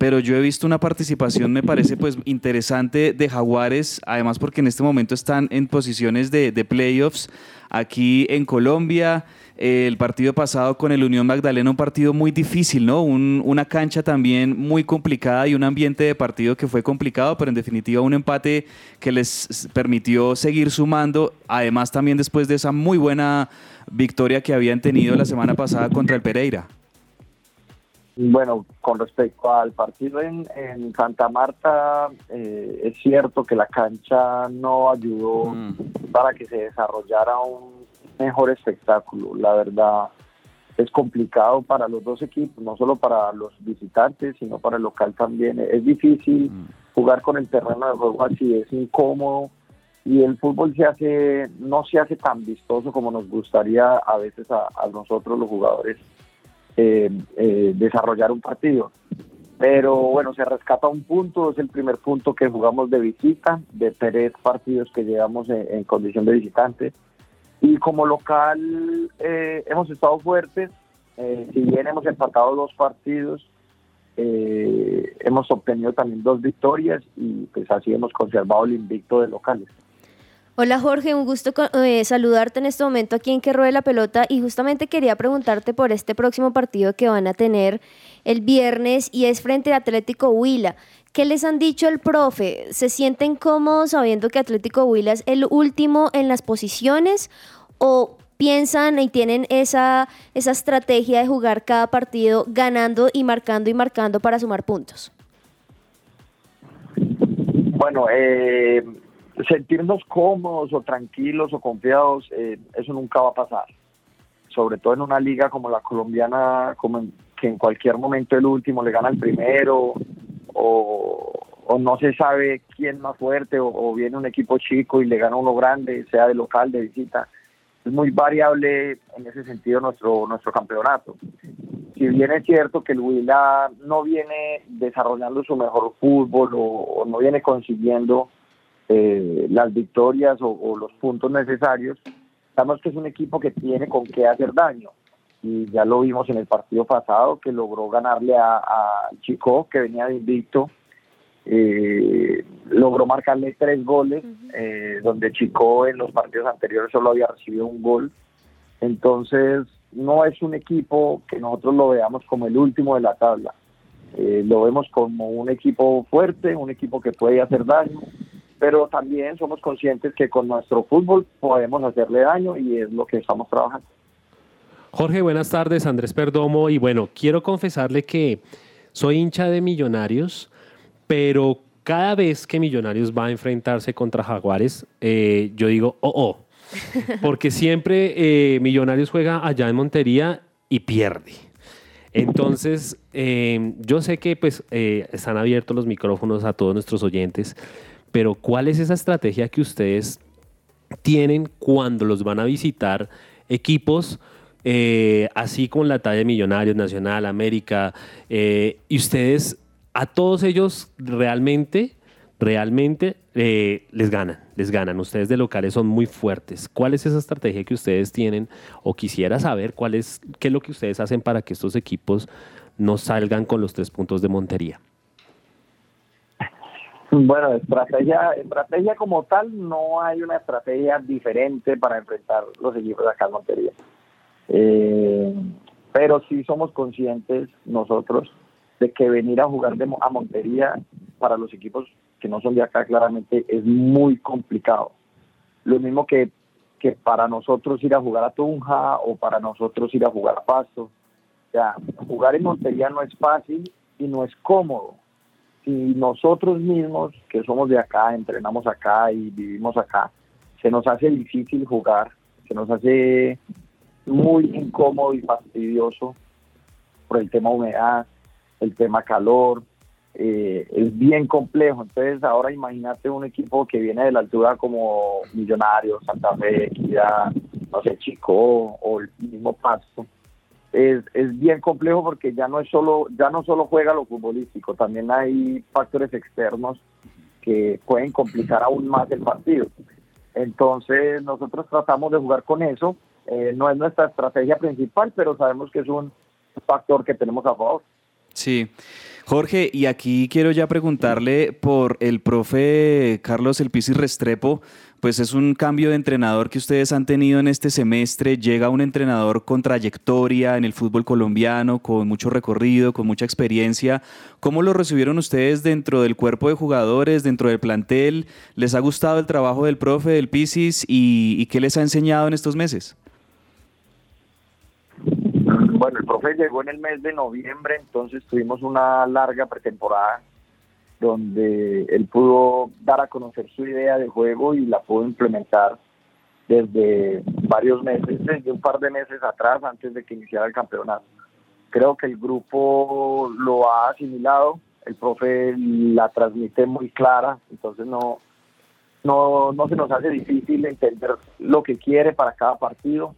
pero yo he visto una participación, me parece, pues interesante de Jaguares, además porque en este momento están en posiciones de, playoffs aquí en Colombia el partido pasado con el Unión Magdalena, un partido muy difícil, ¿no? una cancha también muy complicada y un ambiente de partido que fue complicado, pero en definitiva un empate que les permitió seguir sumando, además también después de esa muy buena victoria que habían tenido la semana pasada contra el Pereira. Bueno, con respecto al partido en, Santa Marta, eh, es cierto que la cancha no ayudó mm. para que se desarrollara un mejor espectáculo. La verdad es complicado para los dos equipos, no solo para los visitantes, sino para el local también. Es difícil mm. jugar con el terreno de juego así, es incómodo y el fútbol se hace no se hace tan vistoso como nos gustaría a veces a, nosotros los jugadores eh, eh, desarrollar un partido. Pero bueno, se rescata un punto, es el primer punto que jugamos de visita, de tres partidos que llegamos en condición de visitante. Y como local eh, hemos estado fuertes, si bien hemos empatado dos partidos, hemos obtenido también dos victorias y pues así hemos conservado el invicto de locales. Hola Jorge, un gusto saludarte en este momento aquí en Que Ruede la Pelota y justamente quería preguntarte por este próximo partido que van a tener el viernes y es frente a Atlético Huila. ¿Qué les han dicho el profe? ¿Se sienten cómodos sabiendo que Atlético Huila es el último en las posiciones? ¿O piensan y tienen esa, esa estrategia de jugar cada partido ganando y marcando y marcando para sumar puntos? Bueno, eh, sentirnos cómodos o tranquilos o confiados, eh, eso nunca va a pasar. Sobre todo en una liga como la colombiana, como que en cualquier momento el último le gana el primero o, no se sabe quién más fuerte o, viene un equipo chico y le gana uno grande, sea de local, de visita. Es muy variable en ese sentido nuestro, nuestro campeonato. Si bien es cierto que el Huila no viene desarrollando su mejor fútbol o, no viene consiguiendo eh, las victorias o, los puntos necesarios, sabemos que es un equipo que tiene con qué hacer daño. Y ya lo vimos en el partido pasado que logró ganarle a, Chico que venía de invicto eh, logró marcarle tres goles eh, donde Chico en los partidos anteriores solo había recibido un gol. Entonces no es un equipo que nosotros lo veamos como el último de la tabla. Eh, lo vemos como un equipo fuerte, un equipo que puede hacer daño, pero también somos conscientes que con nuestro fútbol podemos hacerle daño y es lo que estamos trabajando. Jorge, buenas tardes, Andrés Perdomo. Y bueno, quiero confesarle que soy hincha de Millonarios, pero cada vez que Millonarios va a enfrentarse contra Jaguares, eh, yo digo, oh, oh. Porque siempre eh, Millonarios juega allá en Montería y pierde. Entonces, eh, yo sé que pues eh, están abiertos los micrófonos a todos nuestros oyentes, pero ¿cuál es esa estrategia que ustedes tienen cuando los van a visitar equipos eh, así con la talla de Millonarios, Nacional, América, eh, y ustedes a todos ellos realmente, realmente eh, les ganan, les ganan. Ustedes de locales son muy fuertes. ¿Cuál es esa estrategia que ustedes tienen? O quisiera saber cuál es, qué es lo que ustedes hacen para que estos equipos no salgan con los tres puntos de Montería. Bueno, estrategia, estrategia como tal, no hay una estrategia diferente para enfrentar los equipos de acá en Montería. Eh, pero sí somos conscientes nosotros de que venir a jugar de, a Montería para los equipos que no son de acá claramente es muy complicado. Lo mismo que, que para nosotros ir a jugar a Tunja o para nosotros ir a jugar a Pasto. O sea, jugar en Montería no es fácil y no es cómodo. Si nosotros mismos, que somos de acá, entrenamos acá y vivimos acá, se nos hace difícil jugar, se nos hace muy incómodo y fastidioso por el tema humedad, el tema calor, eh, es bien complejo. Entonces ahora imagínate un equipo que viene de la altura como Millonarios, Santa Fe, Equidad, no sé, Chico o el mismo Pasto. Es, es bien complejo porque ya no es solo ya no solo juega lo futbolístico, también hay factores externos que pueden complicar aún más el partido. Entonces nosotros tratamos de jugar con eso. Eh, no es nuestra estrategia principal, pero sabemos que es un factor que tenemos a favor. Sí. Jorge, y aquí quiero ya preguntarle por el profe Carlos El Pisi Restrepo, pues es un cambio de entrenador que ustedes han tenido en este semestre. Llega un entrenador con trayectoria en el fútbol colombiano, con mucho recorrido, con mucha experiencia. ¿Cómo lo recibieron ustedes dentro del cuerpo de jugadores, dentro del plantel? ¿Les ha gustado el trabajo del profe del Pisis y, y qué les ha enseñado en estos meses? Bueno, el profe llegó en el mes de noviembre, entonces tuvimos una larga pretemporada donde él pudo dar a conocer su idea de juego y la pudo implementar desde varios meses, desde un par de meses atrás, antes de que iniciara el campeonato. Creo que el grupo lo ha asimilado, el profe la transmite muy clara, entonces no, no, no se nos hace difícil entender lo que quiere para cada partido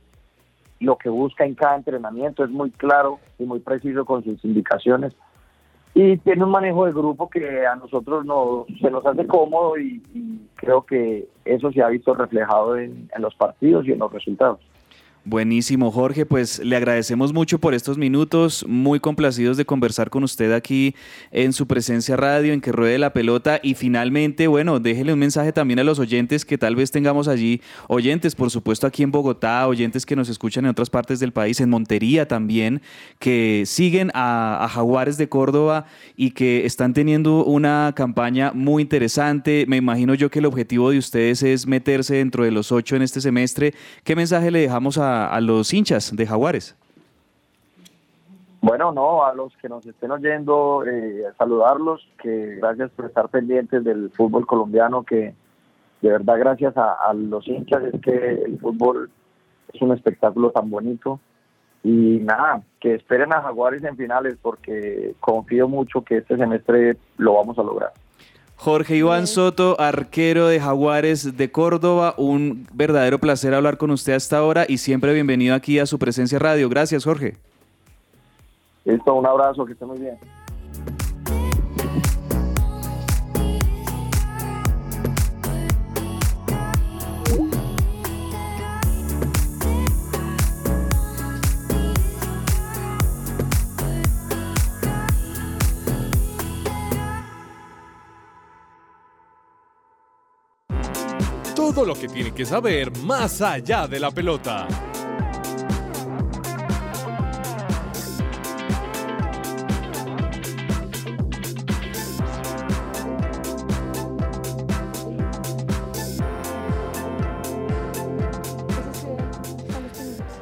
lo que busca en cada entrenamiento, es muy claro y muy preciso con sus indicaciones. Y tiene un manejo de grupo que a nosotros nos, se nos hace cómodo y, creo que eso se ha visto reflejado en los partidos y en los resultados. Buenísimo, Jorge. Pues le agradecemos mucho por estos minutos, muy complacidos de conversar con usted aquí en su presencia radio, en que ruede la pelota. Y finalmente, bueno, déjele un mensaje también a los oyentes que tal vez tengamos allí, oyentes, por supuesto, aquí en Bogotá, oyentes que nos escuchan en otras partes del país, en Montería también, que siguen a, a Jaguares de Córdoba y que están teniendo una campaña muy interesante. Me imagino yo que el objetivo de ustedes es meterse dentro de los ocho en este semestre. ¿Qué mensaje le dejamos a a, los hinchas de Jaguares? Bueno, no, a los que nos estén oyendo, eh, saludarlos, que gracias por estar pendientes del fútbol colombiano, que de verdad gracias a, a, los hinchas es que el fútbol es un espectáculo tan bonito. Y nada, que esperen a Jaguares en finales porque confío mucho que este semestre lo vamos a lograr. Jorge Iván Soto, arquero de Jaguares de Córdoba. Un verdadero placer hablar con usted hasta ahora y siempre bienvenido aquí a su presencia radio. Gracias, Jorge. Listo, un abrazo, que esté muy bien. todo lo que tiene que saber más allá de la pelota.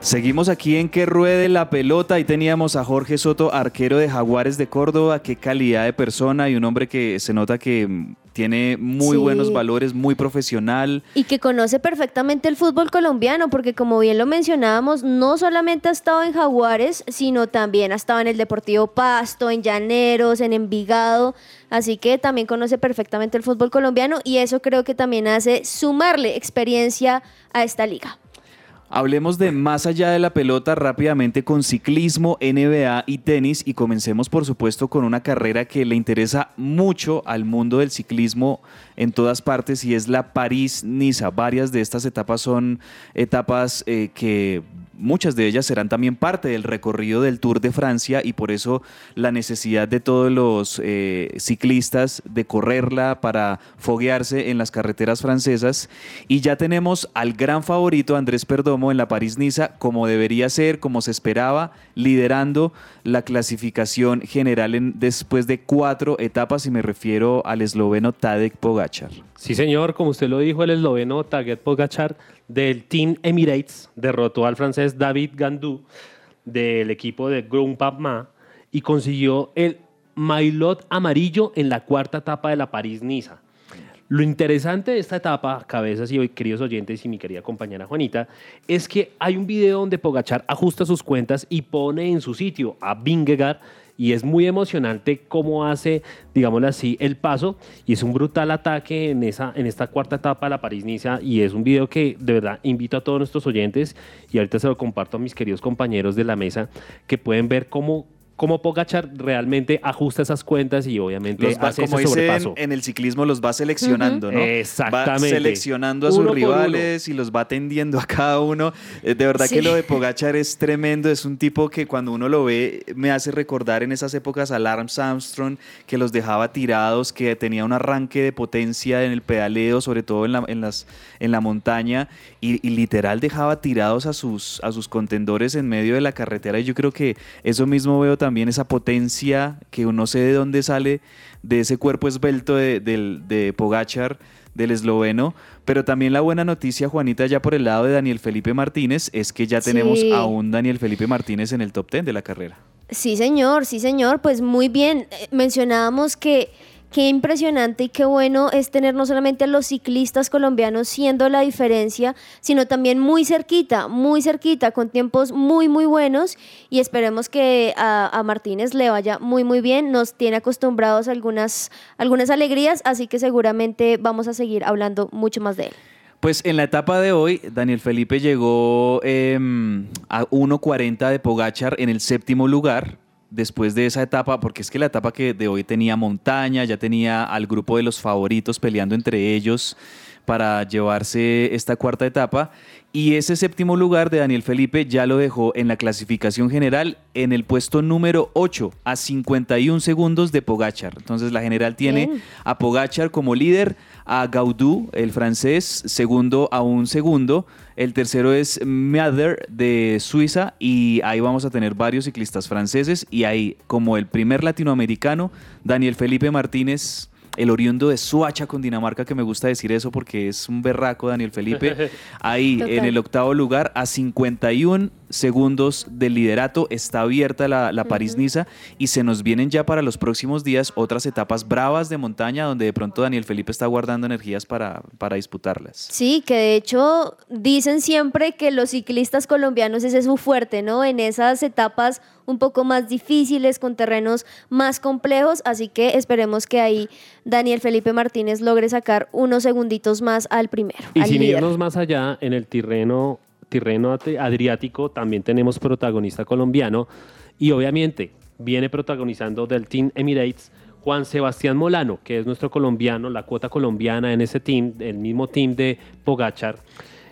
Seguimos aquí en que ruede la pelota. Ahí teníamos a Jorge Soto, arquero de Jaguares de Córdoba. Qué calidad de persona y un hombre que se nota que tiene muy Sí. buenos valores, muy profesional. Y que conoce perfectamente el fútbol colombiano, porque como bien lo mencionábamos, no solamente ha estado en Jaguares, sino también ha estado en el Deportivo Pasto, en Llaneros, en Envigado. Así que también conoce perfectamente el fútbol colombiano y eso creo que también hace sumarle experiencia a esta liga. Hablemos de más allá de la pelota rápidamente con ciclismo, NBA y tenis y comencemos por supuesto con una carrera que le interesa mucho al mundo del ciclismo en todas partes y es la París-Niza. Varias de estas etapas son etapas eh, que muchas de ellas serán también parte del recorrido del Tour de Francia y por eso la necesidad de todos los eh, ciclistas de correrla para foguearse en las carreteras francesas. Y ya tenemos al gran favorito Andrés Perdomo en la París-Niza, como debería ser, como se esperaba, liderando la clasificación general en, después de cuatro etapas y me refiero al esloveno Tadej Pogachar. Sí, señor, como usted lo dijo, el esloveno Tadej Pogacar del Team Emirates derrotó al francés David Gandou del equipo de Groupama y consiguió el maillot amarillo en la cuarta etapa de la París-Niza. Lo interesante de esta etapa, cabezas y queridos oyentes y mi querida compañera Juanita, es que hay un video donde Pogachar ajusta sus cuentas y pone en su sitio a Vingegaard y es muy emocionante cómo hace, digámoslo así, el paso y es un brutal ataque en, esa, en esta cuarta etapa de la París-Niza y es un video que de verdad invito a todos nuestros oyentes y ahorita se lo comparto a mis queridos compañeros de la mesa que pueden ver cómo, cómo Pogachar realmente ajusta esas cuentas y obviamente Los va, hace como ese sobrepaso. en el ciclismo, los va seleccionando, ¿no? Exactamente. Va seleccionando a sus Uno rivales y los va atendiendo a cada uno. Eh, De verdad Sí. que lo de Pogachar es tremendo. Es un tipo que cuando uno lo ve me hace recordar en esas épocas a Lance Armstrong, que los dejaba tirados, que tenía un arranque de potencia en el pedaleo, sobre todo en la, en las, en la montaña, y, y literal dejaba tirados a sus, a sus contendores en medio de la carretera. Y yo creo que eso mismo veo también, esa potencia que no sé de dónde sale de ese cuerpo esbelto de, de Pogachar, del esloveno. Pero también la buena noticia, Juanita, ya por el lado de Daniel Felipe Martínez, es que ya tenemos Sí. a un Daniel Felipe Martínez en el top 10 de la carrera. Sí, señor, sí, señor. Pues muy bien. Eh, Mencionábamos que qué impresionante y qué bueno es tener no solamente a los ciclistas colombianos siendo la diferencia, sino también muy cerquita, muy cerquita, con tiempos muy, muy buenos. Y esperemos que a, a Martínez le vaya muy, muy bien. Nos tiene acostumbrados a algunas, algunas alegrías, así que seguramente vamos a seguir hablando mucho más de él. Pues en la etapa de hoy, Daniel Felipe llegó em, a 1.40 de Pogachar en el séptimo lugar. Después de esa etapa, porque es que la etapa que de hoy tenía montaña, ya tenía al grupo de los favoritos peleando entre ellos para llevarse esta cuarta etapa. Y ese séptimo lugar de Daniel Felipe ya lo dejó en la clasificación general en el puesto número 8, a 51 segundos de Pogachar. Entonces la general tiene Bien. a Pogachar como líder, a Gaudu, el francés, segundo a un segundo. El tercero es Mather de Suiza y ahí vamos a tener varios ciclistas franceses y ahí como el primer latinoamericano, Daniel Felipe Martínez. El oriundo de Suacha con Dinamarca, que me gusta decir eso porque es un berraco Daniel Felipe. Ahí Total. en el octavo lugar, a 51 segundos del liderato, está abierta la, la París-Niza y se nos vienen ya para los próximos días otras etapas bravas de montaña donde de pronto Daniel Felipe está guardando energías para, para disputarlas. Sí, que de hecho dicen siempre que los ciclistas colombianos ese es su fuerte, ¿no? En esas etapas un poco más difíciles, con terrenos más complejos, así que esperemos que ahí Daniel Felipe Martínez logre sacar unos segunditos más al primero. Y al sin líder. irnos más allá, en el terreno, terreno adriático también tenemos protagonista colombiano y obviamente viene protagonizando del Team Emirates Juan Sebastián Molano, que es nuestro colombiano, la cuota colombiana en ese team, el mismo team de Pogachar.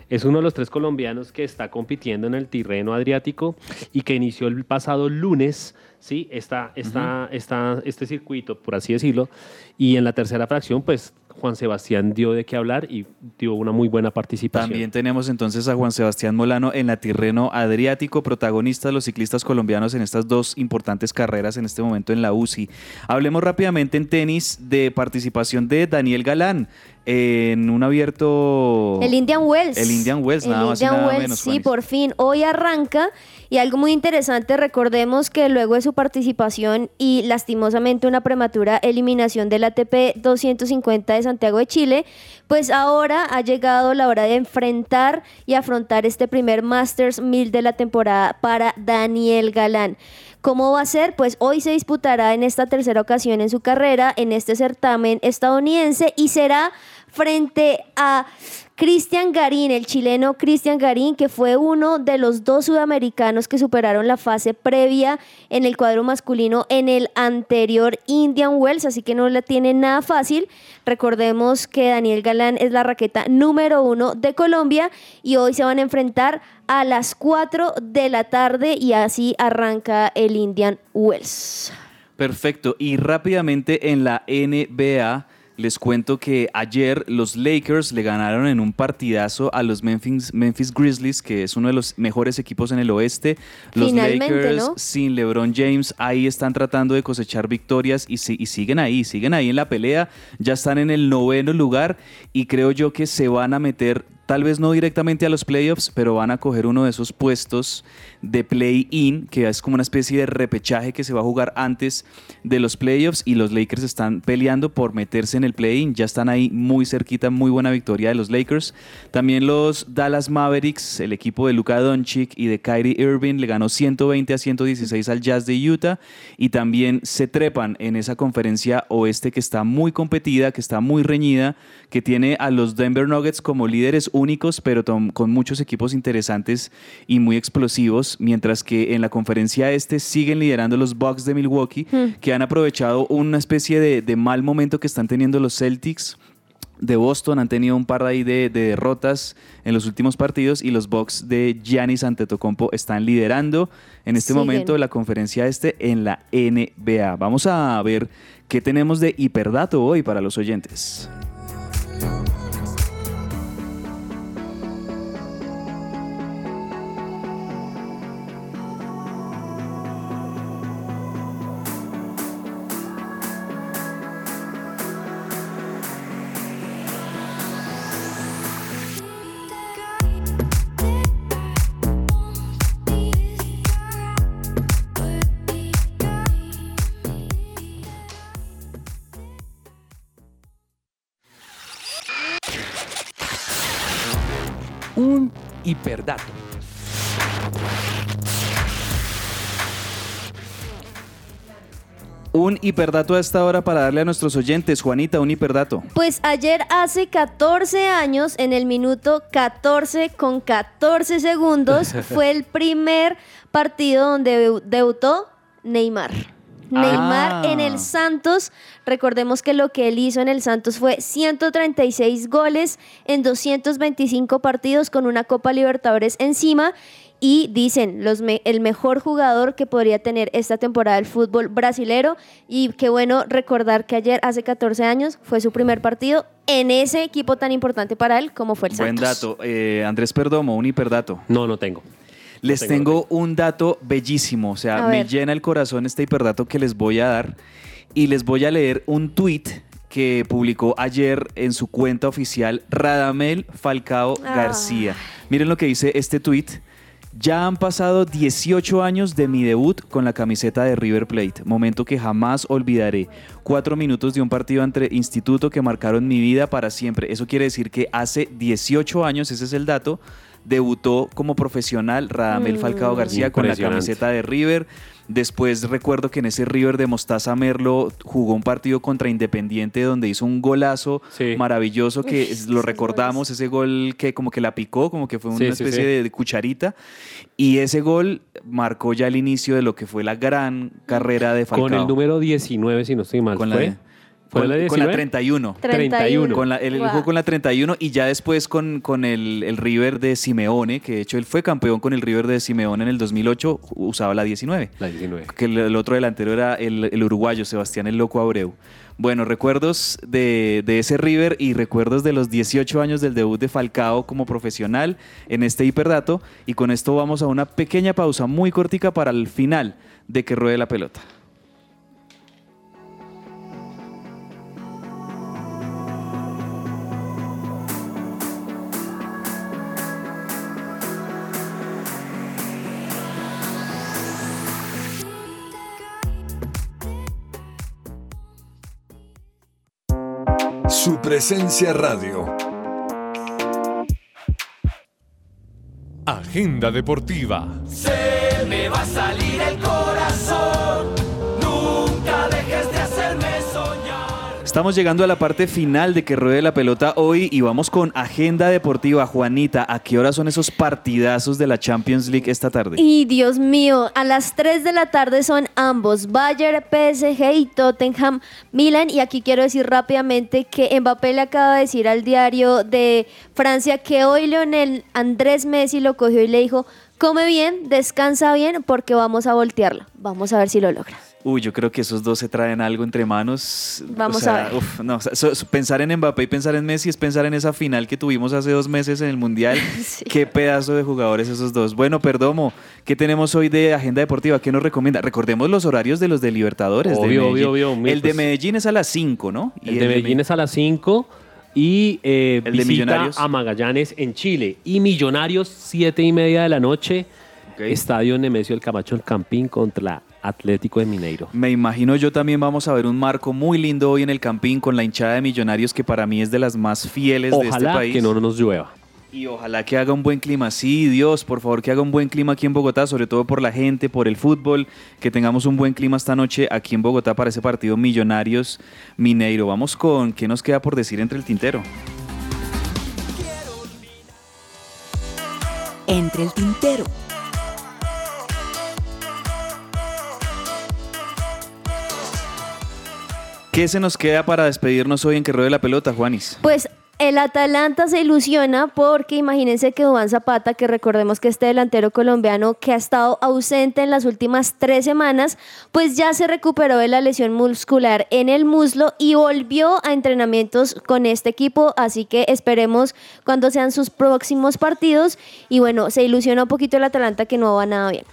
Es uno de los tres colombianos que está compitiendo en el terreno adriático y que inició el pasado lunes, ¿sí? Está, está, está este circuito, por así decirlo. Y en la tercera fracción, pues Juan Sebastián dio de qué hablar y dio una muy buena participación. También tenemos entonces a Juan Sebastián Molano en la Tirreno Adriático, protagonista de los ciclistas colombianos en estas dos importantes carreras en este momento en la UCI. Hablemos rápidamente en tenis de participación de Daniel Galán. En un abierto... El Indian Wells. El Indian Wells, El nada más y nada Wells, menos, sí, por fin. Hoy arranca. Y algo muy interesante, recordemos que luego de su participación y lastimosamente una prematura eliminación del ATP 250 de Santiago de Chile, pues ahora ha llegado la hora de enfrentar y afrontar este primer Masters 1000 de la temporada para Daniel Galán. ¿Cómo va a ser? Pues hoy se disputará en esta tercera ocasión en su carrera en este certamen estadounidense y será frente a Cristian Garín, el chileno Cristian Garín, que fue uno de los dos sudamericanos que superaron la fase previa en el cuadro masculino en el anterior Indian Wells, así que no la tiene nada fácil. Recordemos que Daniel Galán es la raqueta número uno de Colombia y hoy se van a enfrentar a las 4 de la tarde y así arranca el Indian Wells. Perfecto. Y rápidamente en la NBA les cuento que ayer los Lakers le ganaron en un partidazo a los Memphis, Memphis Grizzlies, que es uno de los mejores equipos en el oeste. Los Finalmente, Lakers ¿no? sin LeBron James ahí están tratando de cosechar victorias y, si- y siguen ahí, siguen ahí en la pelea. Ya están en el noveno lugar y creo yo que se van a meter tal vez no directamente a los playoffs, pero van a coger uno de esos puestos de play-in, que es como una especie de repechaje que se va a jugar antes de los playoffs y los Lakers están peleando por meterse en el play-in, ya están ahí muy cerquita, muy buena victoria de los Lakers. También los Dallas Mavericks, el equipo de Luka Doncic y de Kyrie Irving le ganó 120 a 116 al Jazz de Utah y también se trepan en esa conferencia oeste que está muy competida, que está muy reñida, que tiene a los Denver Nuggets como líderes únicos, pero con muchos equipos interesantes y muy explosivos, mientras que en la conferencia este siguen liderando los Bucks de Milwaukee, que han aprovechado una especie de, de mal momento que están teniendo los Celtics de Boston han tenido un par ahí de, de derrotas en los últimos partidos y los Bucks de Giannis Antetokounmpo están liderando en este Siguen. momento la conferencia este en la NBA. Vamos a ver qué tenemos de hiperdato hoy para los oyentes. Un hiperdato a esta hora para darle a nuestros oyentes. Juanita, un hiperdato. Pues ayer hace 14 años, en el minuto 14 con 14 segundos, fue el primer partido donde debu- debutó Neymar. Neymar Ah. en el Santos, recordemos que lo que él hizo en el Santos fue 136 goles en 225 partidos con una Copa Libertadores encima y dicen los me- el mejor jugador que podría tener esta temporada del fútbol brasilero y qué bueno recordar que ayer hace 14 años fue su primer partido en ese equipo tan importante para él como fue el Buen Santos. dato. Eh, Andrés Perdomo, un hiperdato. No, no tengo. Les tengo, tengo un dato bellísimo, o sea, A me ver. llena el corazón este hiperdato que les voy a dar y les voy a leer un tweet que publicó ayer en su cuenta oficial Radamel Falcao Ah. García. Miren lo que dice este tweet. Ya han pasado 18 años de mi debut con la camiseta de River Plate, momento que jamás olvidaré. Cuatro minutos de un partido entre instituto que marcaron mi vida para siempre. Eso quiere decir que hace 18 años, ese es el dato, debutó como profesional Radamel Mm. Falcao García con la camiseta de River. Después recuerdo que en ese River de Mostaza Merlo jugó un partido contra Independiente donde hizo un golazo Sí. maravilloso que lo recordamos, ese gol que como que la picó, como que fue una Sí, especie sí. De, de cucharita. Y ese gol marcó ya el inicio de lo que fue la gran carrera de Falcao. Con el número 19, si no estoy mal. Con la, ¿Fue? ¿Fue con- la con 19? la 31. 31. Con la, él jugó con la 31 y ya después con, con el, el River de Simeone, que de hecho él fue campeón con el River de Simeone en el 2008, usaba la 19. La 19. Que el, el otro delantero era el, el uruguayo, Sebastián el Loco Abreu. Bueno, recuerdos de, de ese River y recuerdos de los 18 años del debut de Falcao como profesional en este hiperdato. Y con esto vamos a una pequeña pausa muy cortica para el final de que ruede la pelota. Su presencia radio. Agenda deportiva. Se me va a salir el corazón. Estamos llegando a la parte final de que ruede la pelota hoy y vamos con agenda deportiva. Juanita, ¿a qué hora son esos partidazos de la Champions League esta tarde? Y Dios mío, a las 3 de la tarde son ambos, Bayern, PSG y Tottenham, Milan. Y aquí quiero decir rápidamente que Mbappé le acaba de decir al diario de Francia que hoy Leonel Andrés Messi lo cogió y le dijo, come bien, descansa bien porque vamos a voltearla. Vamos a ver si lo logra. Uy, yo creo que esos dos se traen algo entre manos. Vamos O sea, a ver. uf, no, o sea, so- so- pensar en Mbappé y pensar en Messi es pensar en esa final que tuvimos hace dos meses en el Mundial. Qué pedazo de jugadores esos dos. Bueno, Perdomo, ¿qué tenemos hoy de agenda deportiva? ¿Qué nos recomienda? Recordemos los horarios de los de Libertadores. de Obvio, obvio, obvio. El de Pues- Medellín es a las 5, ¿no? Y El de Medellín es a las 5 y eh, El de visita Millonarios. a Magallanes en Chile. Y Millonarios, 7 y media de la noche, Estadio Nemesio El Camacho El Campín contra Atlético de Mineiro. Me imagino yo también vamos a ver un marco muy lindo hoy en el Campín con la hinchada de Millonarios que para mí es de las más fieles de este Ojalá país. que no nos llueva. Y ojalá que haga un buen clima. Sí, Dios, por favor, que haga un buen clima aquí en Bogotá, sobre todo por la gente, por el fútbol, que tengamos un buen clima esta noche aquí en Bogotá para ese partido Millonarios Mineiro. Vamos con qué nos queda por decir entre el tintero. Entre el tintero. ¿Qué se nos queda para despedirnos hoy en que ruede la pelota, Juanis? Pues el Atalanta se ilusiona porque imagínense que Duván Zapata, que recordemos que este delantero colombiano que ha estado ausente en las últimas tres semanas, pues ya se recuperó de la lesión muscular en el muslo y volvió a entrenamientos con este equipo, así que esperemos cuando sean sus próximos partidos y bueno, se ilusiona un poquito el Atalanta que no va nada bien.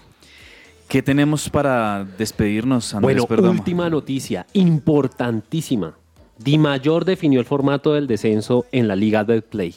¿Qué tenemos para despedirnos, Andrés Bueno, Perdomo? última noticia, importantísima. Di Mayor definió el formato del descenso en la Liga del Play.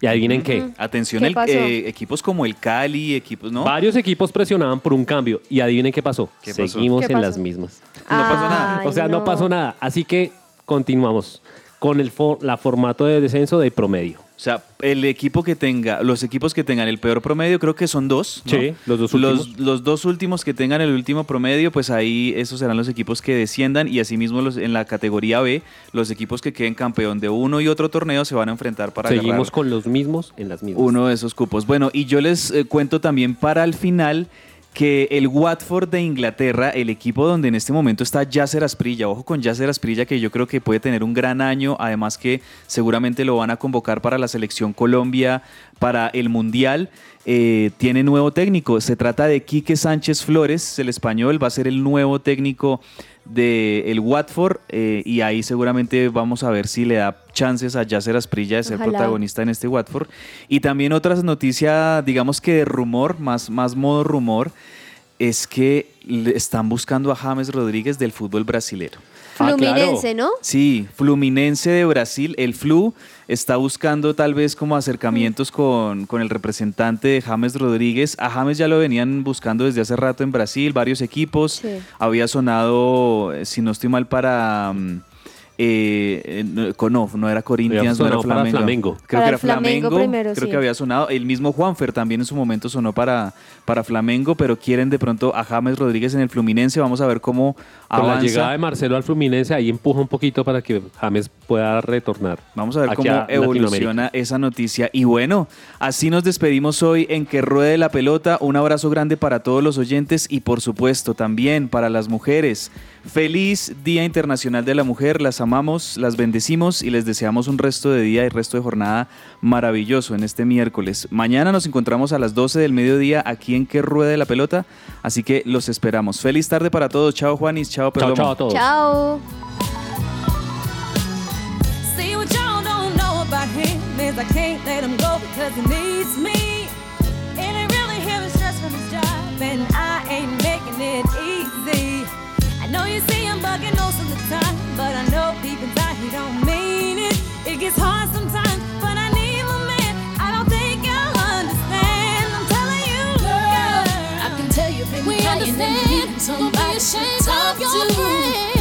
¿Y adivinen qué? Atención, ¿Qué el- pasó? eh, equipos como el Cali, equipos, ¿no? Varios equipos presionaban por un cambio. ¿Y adivinen qué pasó? ¿Qué pasó? Seguimos ¿Qué en pasó? las mismas. No pasó nada. O sea, no. pasó nada. Así que continuamos con el fo- la formato de descenso de promedio. O sea, el equipo que tenga, los equipos que tengan el peor promedio, creo que son dos. ¿no? Sí, los dos Los, últimos. los dos últimos que tengan el último promedio, pues ahí esos serán los equipos que desciendan y asimismo los, en la categoría B, los equipos que queden campeón de uno y otro torneo se van a enfrentar para Seguimos agarrar con los mismos en las mismas. uno de esos cupos. Bueno, y yo les eh, cuento también para el final que el Watford de Inglaterra, el equipo donde en este momento está Yasser Asprilla, ojo con Yasser Asprilla que yo creo que puede tener un gran año, además que seguramente lo van a convocar para la selección Colombia, para el Mundial, eh, tiene nuevo técnico, se trata de Quique Sánchez Flores, el español, va a ser el nuevo técnico de el Watford eh, y ahí seguramente vamos a ver si le da chances a Yasser Asprilla de ser Ojalá. protagonista en este Watford. Y también otras noticias, digamos que de rumor, más, más modo rumor, es que están buscando a James Rodríguez del fútbol brasilero. Fluminense, ¿no? Sí, Fluminense de Brasil, el Flu está buscando tal vez como acercamientos con, con el representante de James Rodríguez. A James ya lo venían buscando desde hace rato en Brasil, varios equipos. Sí. Había sonado, eh, si no estoy mal, para... mm, eh, eh, no, con- no, no era Corinthians, no era Flamengo. Flamengo. Creo Para que era Flamengo Flamengo. primero, creo sí. que había sonado. El mismo Juanfer también en su momento sonó para, para Flamengo, pero quieren de pronto a James Rodríguez en el Fluminense. Vamos a ver cómo Con la llegada de Marcelo al Fluminense, ahí empuja un poquito para que James pueda retornar. Vamos a ver cómo a evoluciona esa noticia. Y bueno, así nos despedimos hoy en Que Ruede la Pelota. Un abrazo grande para todos los oyentes y por supuesto también para las mujeres. Feliz Día Internacional de la Mujer. Las amamos, las bendecimos y les deseamos un resto de día y resto de jornada maravilloso en este miércoles. Mañana nos encontramos a las 12 del mediodía aquí en Que Ruede la Pelota. Así que los esperamos. Feliz tarde para todos. Chao Juanis, chao Perdomo. chao a todos. Chao. See what y'all don't know about him is I can't let him go because he needs me. And it really him stress from his job, and I ain't making it easy. I know you see him bugging most of the time, but I know deep inside he don't mean it. It gets hard sometimes, but I need my man. I don't think you'll understand. I'm telling you, girl. I can tell you've been We understand. needing Don't be somebody to ashamed talk of your to. friend.